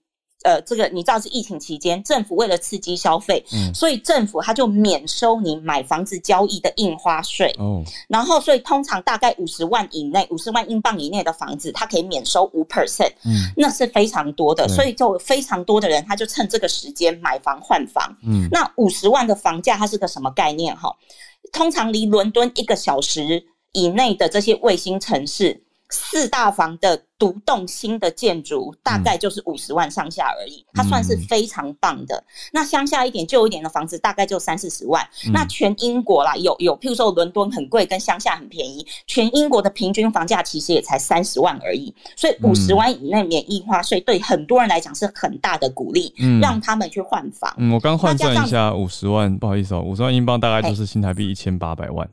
呃，这个你知道是疫情期间，政府为了刺激消费，嗯所以政府它就免收你买房子交易的印花税，哦然后所以通常大概五十万以内，五十万英镑以内的房子，它可以免收五 percent，嗯那是非常多的，所以就非常多的人，他就趁这个时间买房换房。嗯那五十万的房价，它是个什么概念？哈，通常离伦敦一个小时以内的这些卫星城市，四大房的独栋新的建筑，大概就是五十万上下而已，它算是非常棒的。那乡下一点、旧一点的房子，大概就三四十万。那全英国啦，有有，譬如说伦敦很贵，跟乡下很便宜，全英国的平均房价其实也才三十万而已。所以五十万以内免印花税，对很多人来讲是很大的鼓励，让他们去换房。嗯，我刚换算一下，五十万，不好意思哦，五十万英镑大概就是新台币一千八百万。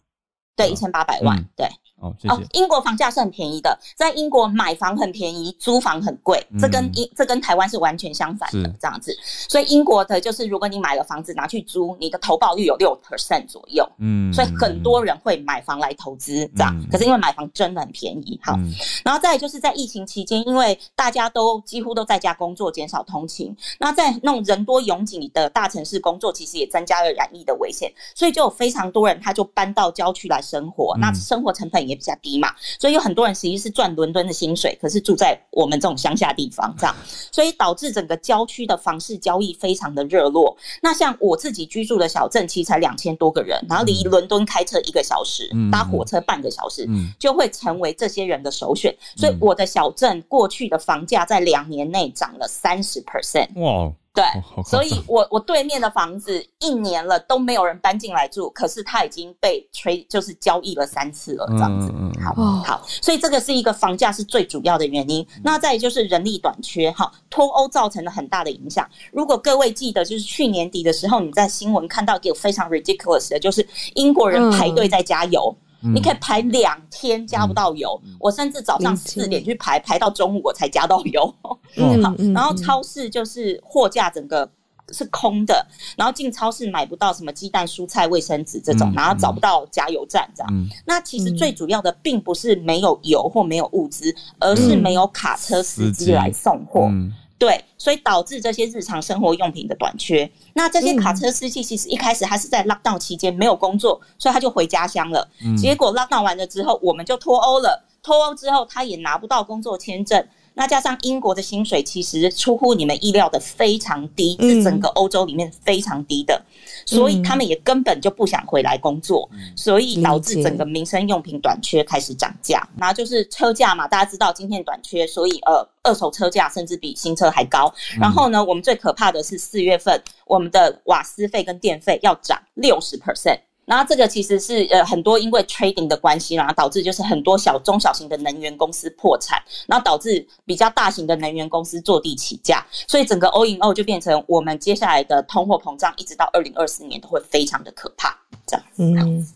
对，一千八百万，对。哦，谢谢。英国房价是很便宜的，在英国买房很便宜，租房很贵，这跟英这跟台湾是完全相反的这样子。所以英国的就是，如果你买了房子拿去租，你的投保率有六 percent 左右。嗯，所以很多人会买房来投资这样。可是因为买房真的很便宜，好。然后再就是在疫情期间，因为大家都几乎都在家工作，减少通勤，那在那种人多拥挤的大城市工作，其实也增加了染疫的危险，所以就有非常多人他就搬到郊区来生活，那生活成本。也比较低嘛，所以有很多人实际是赚伦敦的薪水，可是住在我们这种乡下地方，这样，所以导致整个郊区的房市交易非常的热络。那像我自己居住的小镇，其实才两千多个人，然后离伦敦开车一个小时，搭火车半个小时，就会成为这些人的首选。所以我的小镇过去的房价在两年内涨了三十 percent。哇！对，所以我我对面的房子一年了都没有人搬进来住，可是它已经被吹就是交易了三次了，这样子。好，好，所以这个是一个房价是最主要的原因。那再就是人力短缺，哈，脱欧造成了很大的影响。如果各位记得，就是去年底的时候，你在新闻看到一个非常 ridiculous 的，就是英国人排队在加油。你可以排两天加不到油，我甚至早上四点去排，排到中午我才加到油。嗯，好，然后超市就是货架整个是空的，然后进超市买不到什么鸡蛋、蔬菜、卫生纸这种，然后找不到加油站这样。那其实最主要的并不是没有油或没有物资，而是没有卡车司机来送货。对，所以导致这些日常生活用品的短缺。那这些卡车司机其实一开始他是在 lockdown 期间没有工作，所以他就回家乡了。结果 lockdown 完了之后，我们就脱欧了。脱欧之后，他也拿不到工作签证。那加上英国的薪水其实出乎你们意料的非常低，是整个欧洲里面非常低的，所以他们也根本就不想回来工作，所以导致整个民生用品短缺开始涨价。然后就是车价嘛，大家知道今天短缺，所以呃，二手车价甚至比新车还高。然后呢，我们最可怕的是四月份，我们的瓦斯费跟电费要涨六十 percent。然后这个其实是呃很多因为 trading 的关系，然后导致就是很多小中小型的能源公司破产，然后导致比较大型的能源公司坐地起价，所以整个 all in all 就变成我们接下来的通货膨胀，一直到二零二四年都会非常的可怕。这样，嗯，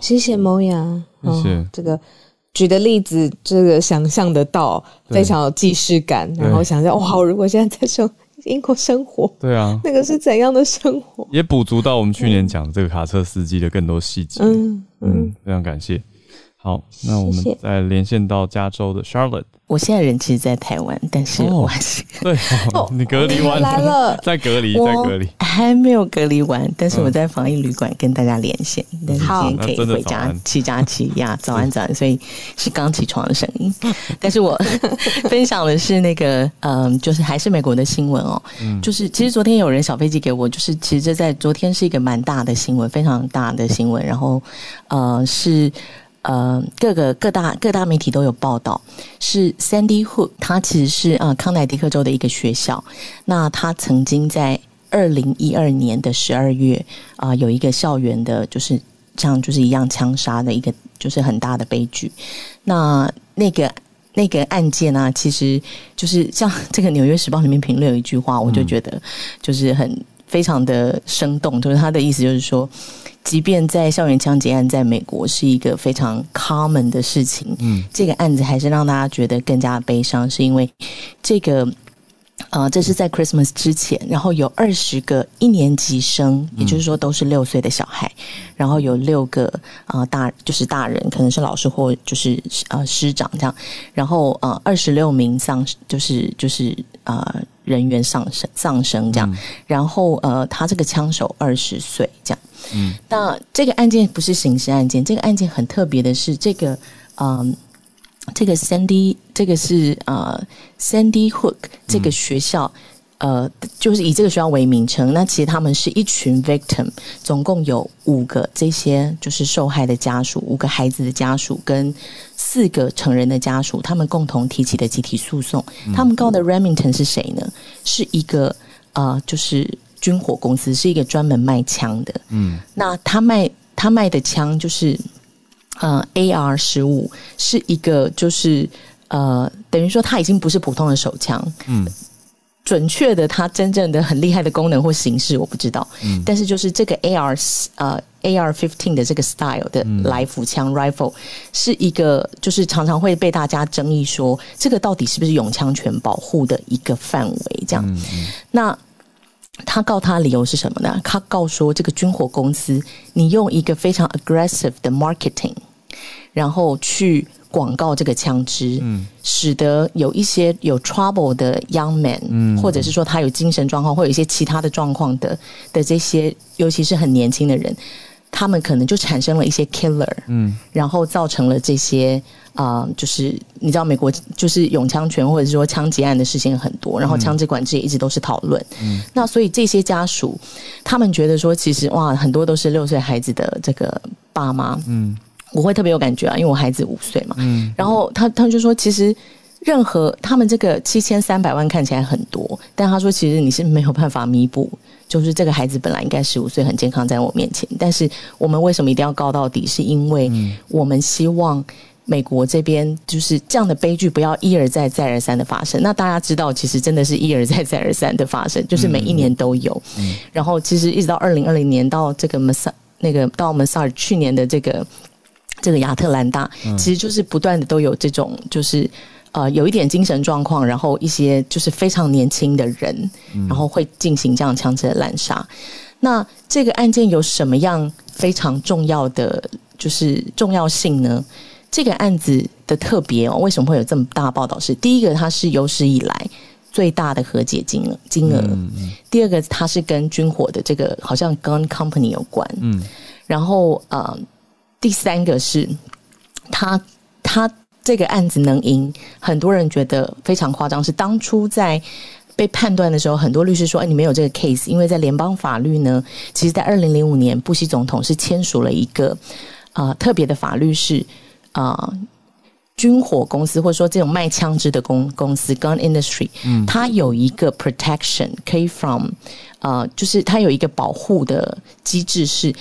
谢谢萌芽，谢谢这个举的例子，这个想象得到，非常有既视感，然后想象哇，如果现在在生。英国生活，对啊，那个是怎样的生活？也补足到我们去年讲这个卡车司机的更多细节。嗯嗯，非常感谢。好，那我们再连线到加州的 Charlotte。我现在人其实，在台湾，但是我还是 对，你隔离完了，在隔离，在隔离，还没有隔离完，但是我在防疫旅馆跟大家连线，但是今天可以回家七加七呀，早安早安，所以是刚起床的声音。但是我分享的是那个，嗯，就是还是美国的新闻哦，就是其实昨天有人小飞机给我，就是其实这在昨天是一个蛮大的新闻，非常大的新闻，然后呃是。呃，各个各大各大媒体都有报道，是 Sandy Hook，它其实是啊康乃狄克州的一个学校。那他曾经在二零一二年的十二月啊，有一个校园的，就是像就是一样枪杀的一个，就是很大的悲剧。那那个那个案件呢，其实就是像这个《纽约时报》里面评论有一句话，我就觉得就是很非常的生动，就是他的意思就是说。即便在校园枪击案在美国是一个非常 common 的事情，嗯，这个案子还是让大家觉得更加悲伤，是因为这个，呃，这是在 Christmas 之前，然后有二十个一年级生，也就是说都是六岁的小孩，然后有六个啊大就是大人，可能是老师或就是呃师长这样，然后呃二十六名丧就是就是呃人员丧生丧生这样，然后呃他这个枪手二十岁这样。嗯，那这个案件不是刑事案件，这个案件很特别的是，这个嗯，这个 Sandy，这个是呃 Sandy Hook 这个学校，呃，就是以这个学校为名称，那其实他们是一群 victim，总共有五个这些就是受害的家属，五个孩子的家属跟四个成人的家属，他们共同提起的集体诉讼。他们告的 Remington 是谁呢？是一个呃，就是军火公司，是一个专门卖枪的。嗯，那他卖他卖的枪就是呃 AR 十五，是一个就是呃，等于说他已经不是普通的手枪。嗯。准确的，它真正的很厉害的功能或形式我不知道，嗯但是就是这个 AR 呃 AR fifteen 的这个 style 的来福枪 rifle 是一个，就是常常会被大家争议说，这个到底是不是永枪权保护的一个范围？这样，那他告他理由是什么呢？他告说这个军火公司，你用一个非常 aggressive 的 marketing，然后去。广告这个枪支，嗯，使得有一些有 trouble 的 young man，嗯，或者是说他有精神状况，或有一些其他的状况的的这些，尤其是很年轻的人，他们可能就产生了一些 killer，嗯，然后造成了这些啊，就是你知道美国就是永枪权或者是说枪击案的事情很多，然后枪支管制也一直都是讨论，嗯，那所以这些家属他们觉得说，其实哇，很多都是六岁孩子的这个爸妈，嗯。我会特别有感觉啊，因为我孩子五岁嘛。嗯。然后他他就说，其实任何他们这个七千三百万看起来很多，但他说其实你是没有办法弥补，就是这个孩子本来应该十五岁很健康在我面前，但是我们为什么一定要告到底？是因为我们希望美国这边就是这样的悲剧不要一而再再而三的发生。那大家知道，其实真的是一而再再而三的发生，就是每一年都有。嗯。然后其实一直到二零二零年到这个 Mas 那个到 Masar 去年的这个。这个亚特兰大其实就是不断的都有这种，就是呃有一点精神状况，然后一些就是非常年轻的人，然后会进行这样枪支的滥杀。那这个案件有什么样非常重要的就是重要性呢？这个案子的特别哦，为什么会有这么大报道？是第一个，它是有史以来最大的和解金额金额；第二个，它是跟军火的这个好像 gun company 有关。嗯，然后呃。第三个是，他他这个案子能赢，很多人觉得非常夸张。是当初在被判断的时候，很多律师说：“哎，你没有这个 case，因为在联邦法律呢，其实，在二零零五年，布希总统是签署了一个啊特别的法律，是啊军火公司或者说这种卖枪支的公公司 gun industry，嗯，它有一个 protection 可以 from 呃，就是它有一个保护的机制是。”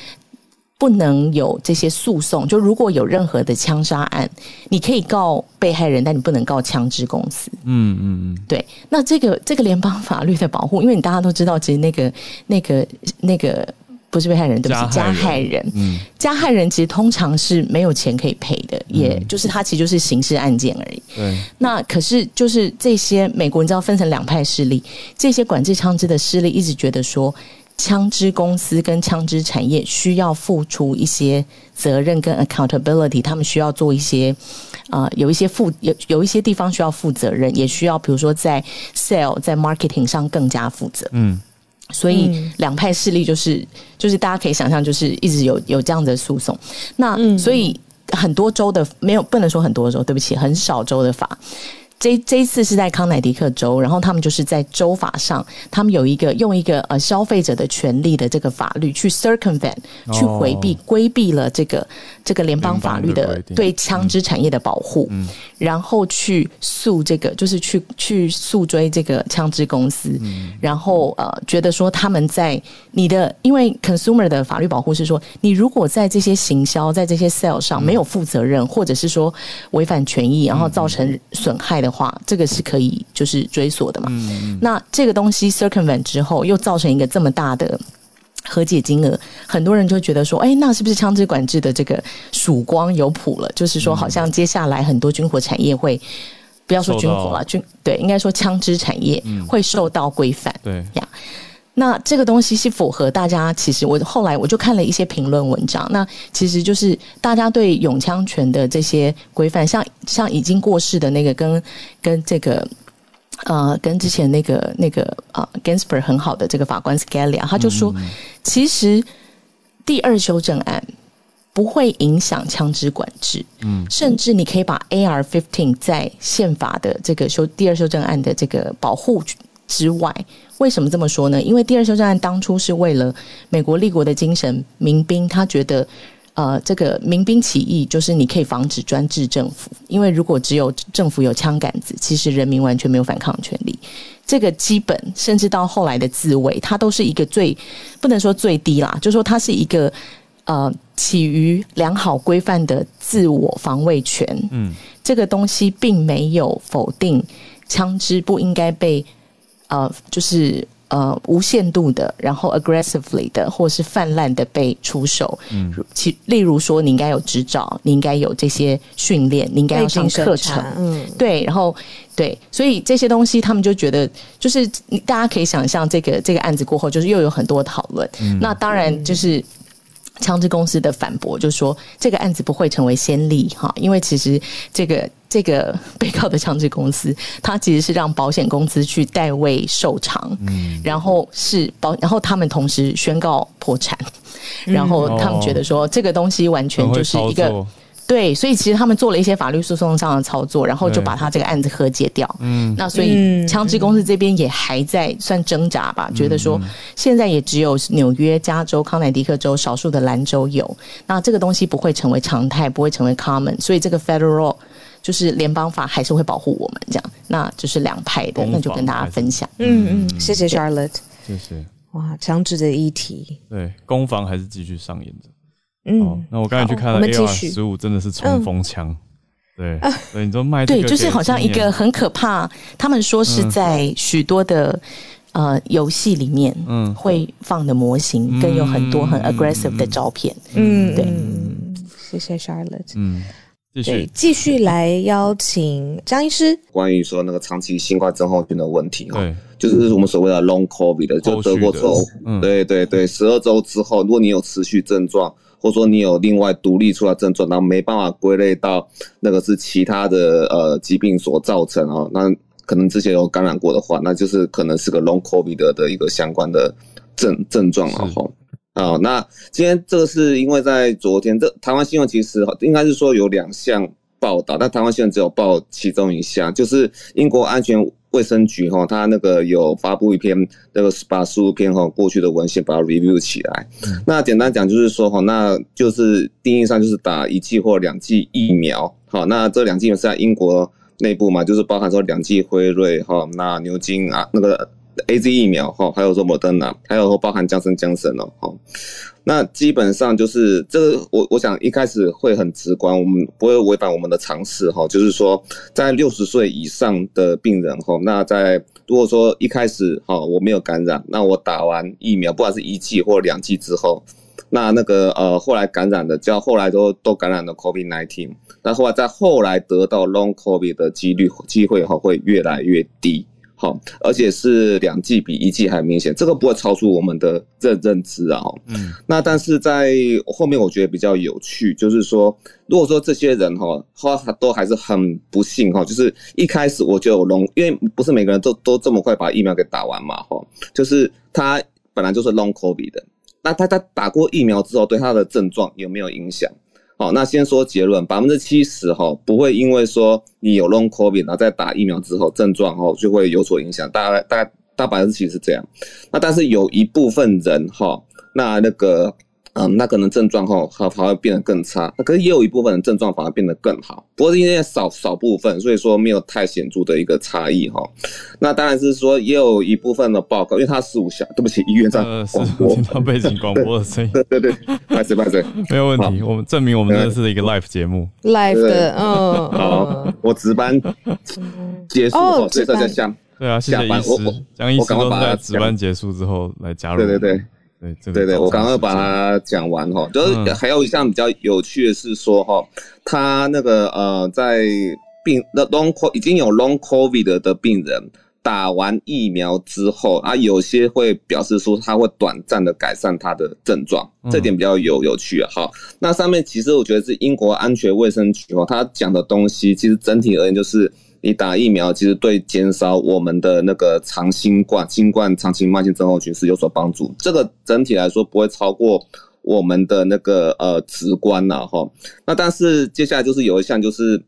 不能有这些诉讼。就如果有任何的枪杀案，你可以告被害人，但你不能告枪支公司。嗯嗯嗯，对。那这个这个联邦法律的保护，因为你大家都知道，其实那个那个那个不是被害人，对不起，加害人。嗯，加害人其实通常是没有钱可以赔的，也就是他其实就是刑事案件而已。对。那可是就是这些美国，你知道分成两派势力，这些管制枪支的势力一直觉得说。枪支公司跟枪支产业需要付出一些责任跟 accountability，他们需要做一些啊，有一些负有有一些地方需要负责任，也需要比如说在 sale 在 marketing 上更加负责。嗯，所以两派势力就是就是大家可以想象，就是一直有有这样的诉讼。那所以很多州的没有不能说很多州，对不起，很少州的法。这这一次是在康乃狄克州，然后他们就是在州法上，他们有一个用一个呃消费者的权利的这个法律去 circumvent，去回避规避了这个这个联邦法律的对枪支产业的保护，然后去诉这个就是去去诉追这个枪支公司，然后呃觉得说他们在你的因为 consumer 的法律保护是说，你如果在这些行销在这些 sale 上没有负责任，或者是说违反权益，然后造成损害的。话这个是可以就是追索的嘛？那这个东西 circumvent 之后，又造成一个这么大的和解金额，很多人就觉得说，哎，那是不是枪支管制的这个曙光有谱了？就是说，好像接下来很多军火产业会不要说军火了，军对，应该说枪支产业会受到规范。对呀。那这个东西是符合大家，其实我后来我就看了一些评论文章，那其实就是大家对永枪权的这些规范，像像已经过世的那个跟跟这个呃跟之前那个那个啊 Gansper 很好的这个法官 Scalia，他就说，其实第二修正案不会影响枪支管制，嗯，甚至你可以把 AR fifteen 在宪法的这个修第二修正案的这个保护。之外，为什么这么说呢？因为第二修正案当初是为了美国立国的精神，民兵他觉得。呃，这个民兵起义就是你可以防止专制政府，因为如果只有政府有枪杆子，其实人民完全没有反抗权利。这个基本，甚至到后来的自卫，它都是一个最不能说最低啦，就说它是一个呃起于良好规范的自我防卫权。嗯，这个东西并没有否定枪支不应该被呃，就是。呃，无限度的，然后 aggressively 的，或是泛滥的被出售。嗯，其例如说，你应该有执照，你应该有这些训练，你应该要上课程。嗯，对，然后对，所以这些东西，他们就觉得，就是大家可以想象，这个这个案子过后，就是又有很多讨论。那当然就是。枪支公司的反驳就是说，这个案子不会成为先例哈，因为其实这个这个 被告的枪支公司，它其实是让保险公司去代位受偿，嗯，然后是保，然后他们同时宣告破产，然后他们觉得说这个东西完全就是一个。对，所以其实他们做了一些法律诉讼上的操作，然后就把他这个案子和解掉。嗯，那所以枪支公司这边也还在算挣扎吧，觉得说现在也只有纽约、加州、康乃狄克州少数的兰州有，那这个东西不会成为常态，不会成为 common，所以这个 federal 就是联邦法还是会保护我们这样。那就是两派的，那就跟大家分享。嗯嗯，谢谢 Charlotte，谢谢。哇，枪支的议题，对，攻防还是继续上演着。嗯，那我刚才去看了 AR 十五，真的是冲锋枪，对，所以你说卖对，就是好像一个很可怕。他们说是在许多的呃游戏里面，嗯，会放的模型，更有很多很 aggressive 的照片。嗯，对，谢谢 Charlotte。嗯，继续。继续来邀请张医师，关于说那个长期新冠症候群的问题，对，就是我们所谓的 long COVID 的，就德国州，对对对，十二周之后，如果你有持续症状。或者说你有另外独立出来症状，然后没办法归类到那个是其他的呃疾病所造成哦，那可能之前有感染过的话，那就是可能是个 long covid 的一个相关的症症状了哈。啊，那今天这个是因为在昨天这台湾新闻其实应该是说有两项报道，但台湾新闻只有报其中一项，就是英国安全。卫生局哈，他那个有发布一篇那个把十五篇哈过去的文献把它 review 起来。那简单讲就是说哈，那就是定义上就是打一剂或两剂疫苗。好，那这两剂是在英国内部嘛，就是包含说两剂辉瑞哈，那牛津啊那个 A Z 疫苗哈，还有说莫德纳，还有说包含江森江森哦，哈。那基本上就是这个，我我想一开始会很直观，我们不会违反我们的常识哈，就是说在六十岁以上的病人哈，那在如果说一开始哈我没有感染，那我打完疫苗，不管是一剂或两剂之后，那那个呃后来感染的，只要后来都都感染了 COVID nineteen，那后来在后来得到 Long COVID 的几率机会哈会越来越低。好，而且是两剂比一剂还明显，这个不会超出我们的认认知啊。嗯，那但是在后面我觉得比较有趣，就是说，如果说这些人哈，他都还是很不幸哈，就是一开始我就有龙，因为不是每个人都都这么快把疫苗给打完嘛哈，就是他本来就是 long COVID 的，那他他打过疫苗之后，对他的症状有没有影响？好，那先说结论，百分之七十哈不会因为说你有 long covid，然后再打疫苗之后症状哈就会有所影响，大概大概大百分之七十这样。那但是有一部分人哈，那那个。嗯，那可能症状哈反反而变得更差，可是也有一部分的症状反而变得更好，不过是因为少少部分，所以说没有太显著的一个差异哈。那当然是说也有一部分的报告，因为它十五小，对不起，医院在广播，听到背景广播的声音，对对对，拜拜拜拜，没有问题，我们证明我们这是一个 live 节目，live 的，嗯，好，我值班结束后，所以大家下，对啊，谢谢医师，江医师都在值班结束之后来加入，对对对。对对对，我刚刚把它讲完哈，就是还有一项比较有趣的是说哈，他那个呃，在病那 long co 已经有 long covid 的病人打完疫苗之后啊，有些会表示说他会短暂的改善他的症状，这点比较有有趣啊。好，那上面其实我觉得是英国安全卫生局哦，他讲的东西其实整体而言就是。你打疫苗其实对减少我们的那个长新冠、新冠长期慢性症候群是有所帮助。这个整体来说不会超过我们的那个呃直观了哈。那但是接下来就是有一项就是。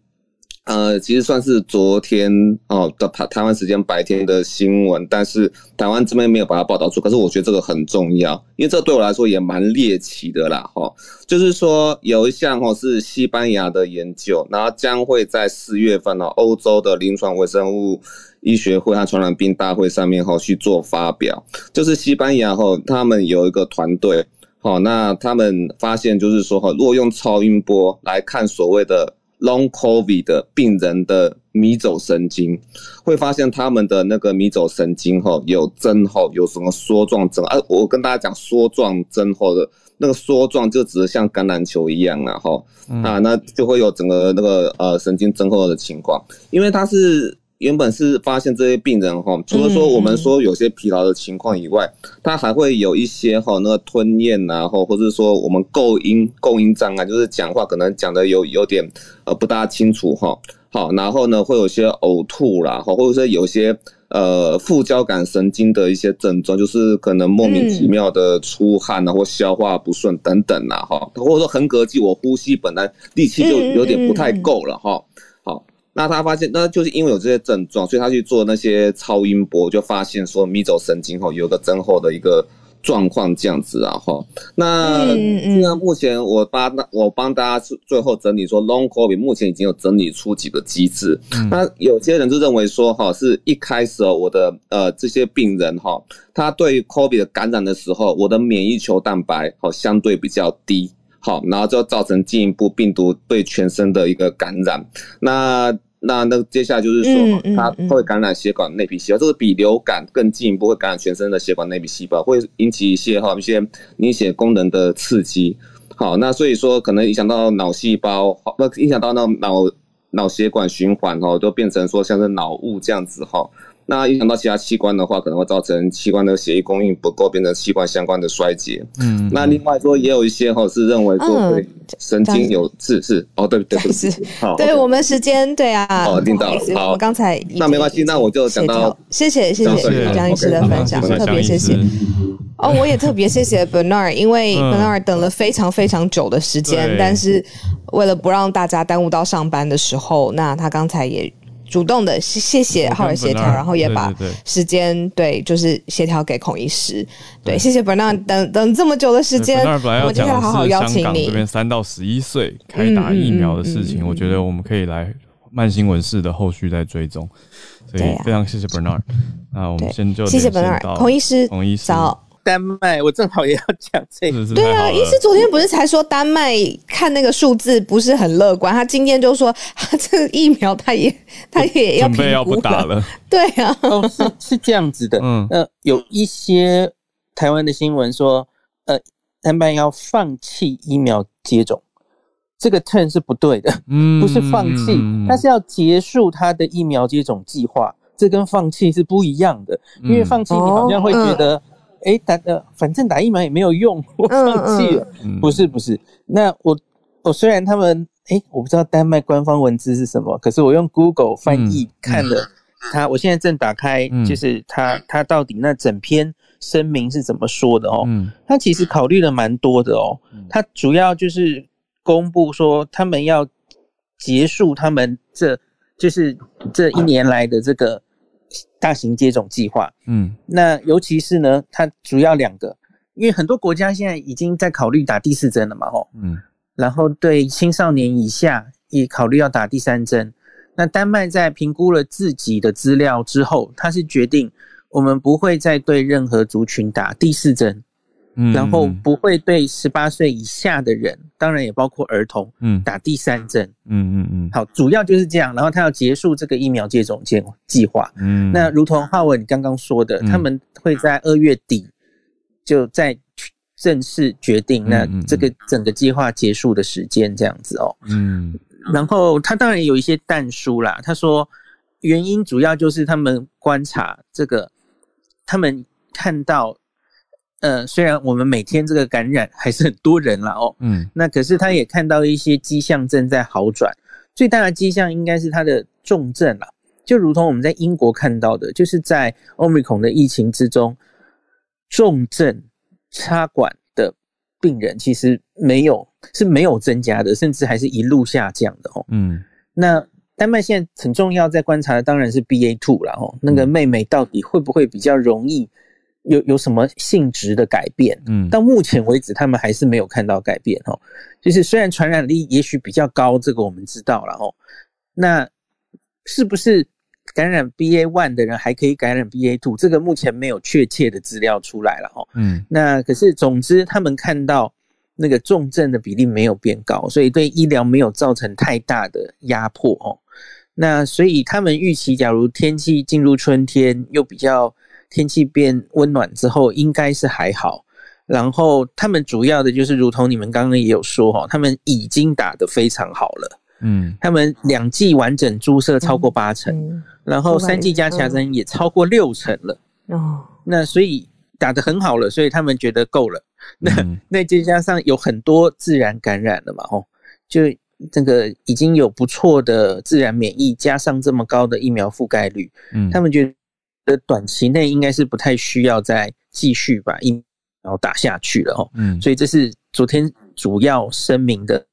呃，其实算是昨天哦的台台湾时间白天的新闻，但是台湾这边没有把它报道出。可是我觉得这个很重要，因为这对我来说也蛮猎奇的啦，哈。就是说有一项哈是西班牙的研究，然后将会在四月份哦，欧洲的临床微生物医学会和传染病大会上面哈去做发表。就是西班牙哈，他们有一个团队，好，那他们发现就是说哈，如果用超音波来看所谓的。Long COVID 的病人的迷走神经，会发现他们的那个迷走神经哈有增厚，有什么缩状增啊？我跟大家讲缩状增厚的那个缩状就只是像橄榄球一样啊哈啊，那就会有整个那个呃神经增厚的情况，因为它是。原本是发现这些病人哈，除了说我们说有些疲劳的情况以外，他还会有一些哈那个吞咽啊，或或者说我们构音构音障碍，就是讲话可能讲的有有点呃不大清楚哈。好，然后呢会有些呕吐啦，或或者说有些呃副交感神经的一些症状，就是可能莫名其妙的出汗啊，或消化不顺等等啦哈，或者说横膈肌我呼吸本来力气就有点不太够了哈。那他发现，那就是因为有这些症状，所以他去做那些超音波，就发现说迷走神经后有个增厚的一个状况这样子啊哈。那那目前我帮我帮大家最后整理说，Long COVID 目前已经有整理出几个机制。那有些人就认为说哈，是一开始哦，我的呃这些病人哈，他对 COVID 的感染的时候，我的免疫球蛋白哦相对比较低。好，然后就造成进一步病毒对全身的一个感染。那那那接下来就是说，它会感染血管内皮细胞，这是比流感更进一步会感染全身的血管内皮细胞，会引起一些哈一些凝血功能的刺激。好，那所以说可能影响到脑细胞，那影响到那脑脑血管循环哦，就变成说像是脑雾这样子哈。那影响到其他器官的话，可能会造成器官的血液供应不够，变成器官相关的衰竭。嗯，那另外说也有一些哈是认为说对神经有是是哦，对对对，是好，对我们时间对啊，哦，听到了，好，我刚才那没关系，那我就讲到，谢谢谢谢江医师的分享，特别谢谢。哦，我也特别谢谢 Bernard，因为 Bernard 等了非常非常久的时间，但是为了不让大家耽误到上班的时候，那他刚才也。主动的谢谢浩尔协调，然后也把时间对，就是协调给孔医师。对，谢谢 Bernard，等等这么久的时间，我接下来好好邀请你。这边三到十一岁开打疫苗的事情，我觉得我们可以来慢新闻式的后续再追踪。所以非常谢谢 Bernard。那我们先就谢谢 Bernard，孔医师，孔医师早。丹麦，我正好也要讲这个。对啊，医师昨天不是才说丹麦看那个数字不是很乐观，他今天就说他 这个疫苗他也他也要准备要不打了。对啊，哦是是这样子的。嗯，呃，有一些台湾的新闻说，呃，丹麦要放弃疫苗接种，这个 turn 是不对的。嗯，不是放弃，他是要结束他的疫苗接种计划，这跟放弃是不一样的。因为放弃你好像会觉得。哎，打呃反正打疫苗也没有用，我放弃了。不是不是，那我我虽然他们哎，我不知道丹麦官方文字是什么，可是我用 Google 翻译看了他，我现在正打开，就是他他到底那整篇声明是怎么说的哦？他其实考虑了蛮多的哦，他主要就是公布说他们要结束他们这就是这一年来的这个。大型接种计划，嗯，那尤其是呢，它主要两个，因为很多国家现在已经在考虑打第四针了嘛，吼，嗯，然后对青少年以下也考虑要打第三针。那丹麦在评估了自己的资料之后，他是决定我们不会再对任何族群打第四针。然后不会对十八岁以下的人，当然也包括儿童，嗯，打第三针，嗯嗯嗯，好，主要就是这样。然后他要结束这个疫苗接种计计划，嗯，那如同浩文你刚刚说的，他们会在二月底就在正式决定那这个整个计划结束的时间这样子哦，嗯，然后他当然有一些淡书啦，他说原因主要就是他们观察这个，他们看到。呃，虽然我们每天这个感染还是很多人了哦，嗯，那可是他也看到一些迹象正在好转，最大的迹象应该是他的重症了，就如同我们在英国看到的，就是在欧米孔的疫情之中，重症插管的病人其实没有是没有增加的，甚至还是一路下降的哦，嗯，那丹麦现在很重要在观察的当然是 BA two 了哦，那个妹妹到底会不会比较容易有有什么性质的改变？嗯，到目前为止他们还是没有看到改变哦。就是虽然传染力也许比较高，这个我们知道了哦，那是不是？感染 BA one 的人还可以感染 BA two，这个目前没有确切的资料出来了哦。嗯，那可是总之他们看到那个重症的比例没有变高，所以对医疗没有造成太大的压迫哦。那所以他们预期，假如天气进入春天，又比较天气变温暖之后，应该是还好。然后他们主要的就是，如同你们刚刚也有说哈，他们已经打得非常好了。嗯，他们两剂完整注射超过八成，然后三剂加强针也超过六成了。哦，那所以打得很好了，所以他们觉得够了。那那再加上有很多自然感染了嘛，哦，就这个已经有不错的自然免疫，加上这么高的疫苗覆盖率，嗯，他们觉得短期内应该是不太需要再继续把疫苗打下去了。哦，嗯，所以这是昨天主要声明的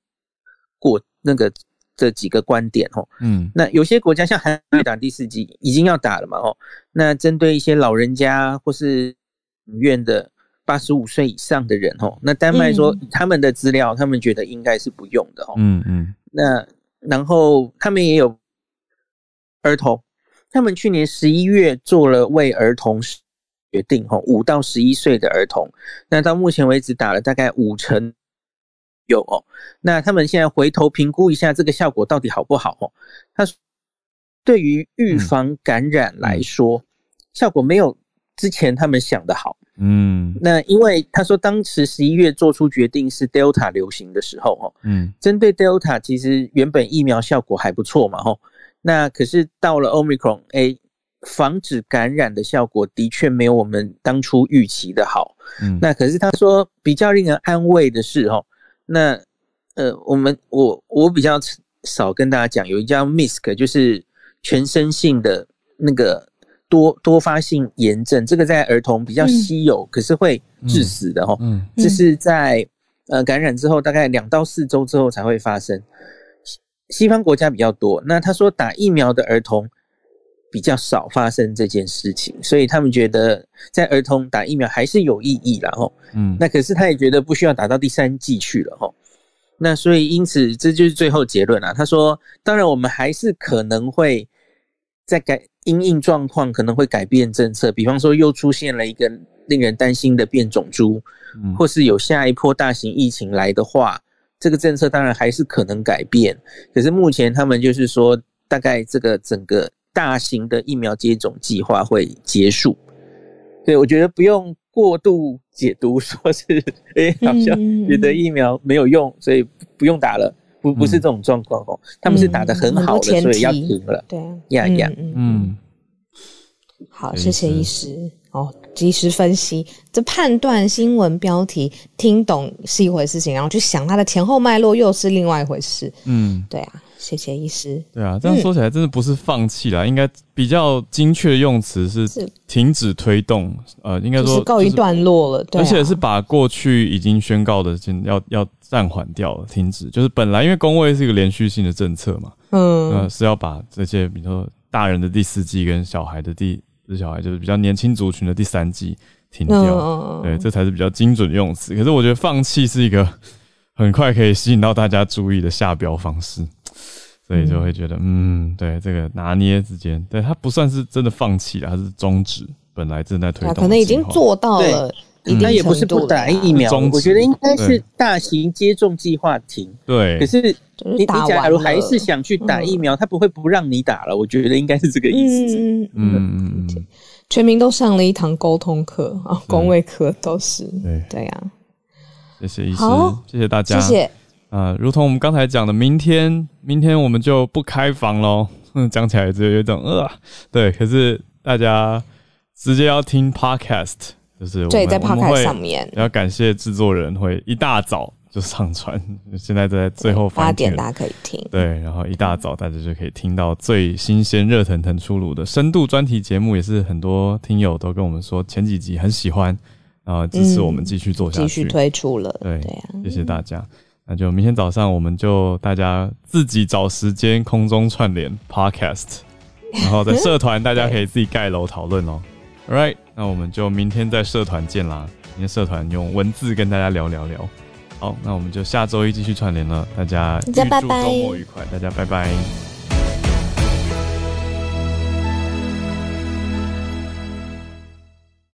过那个。这几个观点哦，嗯，那有些国家像韩国打第四剂已经要打了嘛哦，那针对一些老人家或是院的八十五岁以上的人哦，那丹麦说他们的资料，他们觉得应该是不用的哦，嗯嗯，那然后他们也有儿童，他们去年十一月做了为儿童决定哦，五到十一岁的儿童，那到目前为止打了大概五成。有哦，那他们现在回头评估一下这个效果到底好不好哦？他对于预防感染来说，效果没有之前他们想的好。嗯，那因为他说当时十一月做出决定是 Delta 流行的时候哦，嗯，针对 Delta 其实原本疫苗效果还不错嘛吼，那可是到了 Omicron A，防止感染的效果的确没有我们当初预期的好。嗯，那可是他说比较令人安慰的是哦。那，呃，我们我我比较少跟大家讲，有一叫 MISC，就是全身性的那个多多发性炎症，这个在儿童比较稀有，可是会致死的哈。嗯，这是在呃感染之后大概两到四周之后才会发生，西西方国家比较多。那他说打疫苗的儿童比较少发生这件事情，所以他们觉得在儿童打疫苗还是有意义然后。嗯，那可是他也觉得不需要打到第三季去了哈，那所以因此这就是最后结论啊。他说，当然我们还是可能会在改因应状况，可能会改变政策，比方说又出现了一个令人担心的变种株，或是有下一波大型疫情来的话，这个政策当然还是可能改变。可是目前他们就是说，大概这个整个大型的疫苗接种计划会结束。对我觉得不用。过度解读说是，哎，好像觉得疫苗没有用，所以不用打了。不，不是这种状况哦。他们是打的很好的，所以要停了。对，呀呀，嗯。好，谢谢医师哦，及时分析。这判断新闻标题听懂是一回事情，然后去想它的前后脉络又是另外一回事。嗯，对啊。谢谢医师。对啊，这样说起来真的不是放弃啦，应该比较精确的用词是停止推动。呃，应该说告一段落了，而且是把过去已经宣告的先要要暂缓掉了，停止。就是本来因为工位是一个连续性的政策嘛，嗯，是要把这些比如说大人的第四季跟小孩的第不是小孩就是比较年轻族群的第三季停掉，对，这才是比较精准用词。可是我觉得放弃是一个很快可以吸引到大家注意的下标方式。所以就会觉得，嗯，对这个拿捏之间，对他不算是真的放弃了，他是终止本来正在推动，可能已经做到了，他也不是不打疫苗，我觉得应该是大型接种计划停。对，可是你你假如还是想去打疫苗，他不会不让你打了，我觉得应该是这个意思。嗯嗯嗯，全民都上了一堂沟通课啊，工位课都是，对对呀。谢谢医师，谢谢大家，谢谢。啊，如同我们刚才讲的，明天明天我们就不开房喽。嗯，讲起来就有种呃，对。可是大家直接要听 podcast，就是对，在 podcast 上面要感谢制作人会一大早就上传，现在在最后八点大家可以听。对，然后一大早大家就可以听到最新鲜、热腾腾出炉的深度专题节目，也是很多听友都跟我们说前几集很喜欢，然后支持我们继续做下去，继续推出了。对，谢谢大家。那就明天早上我们就大家自己找时间空中串联 podcast，然后在社团大家 可以自己盖楼讨论哦。All right，那我们就明天在社团见啦。明天社团用文字跟大家聊聊聊。好，那我们就下周一继续串联了。大家预祝周末愉快，大家拜拜。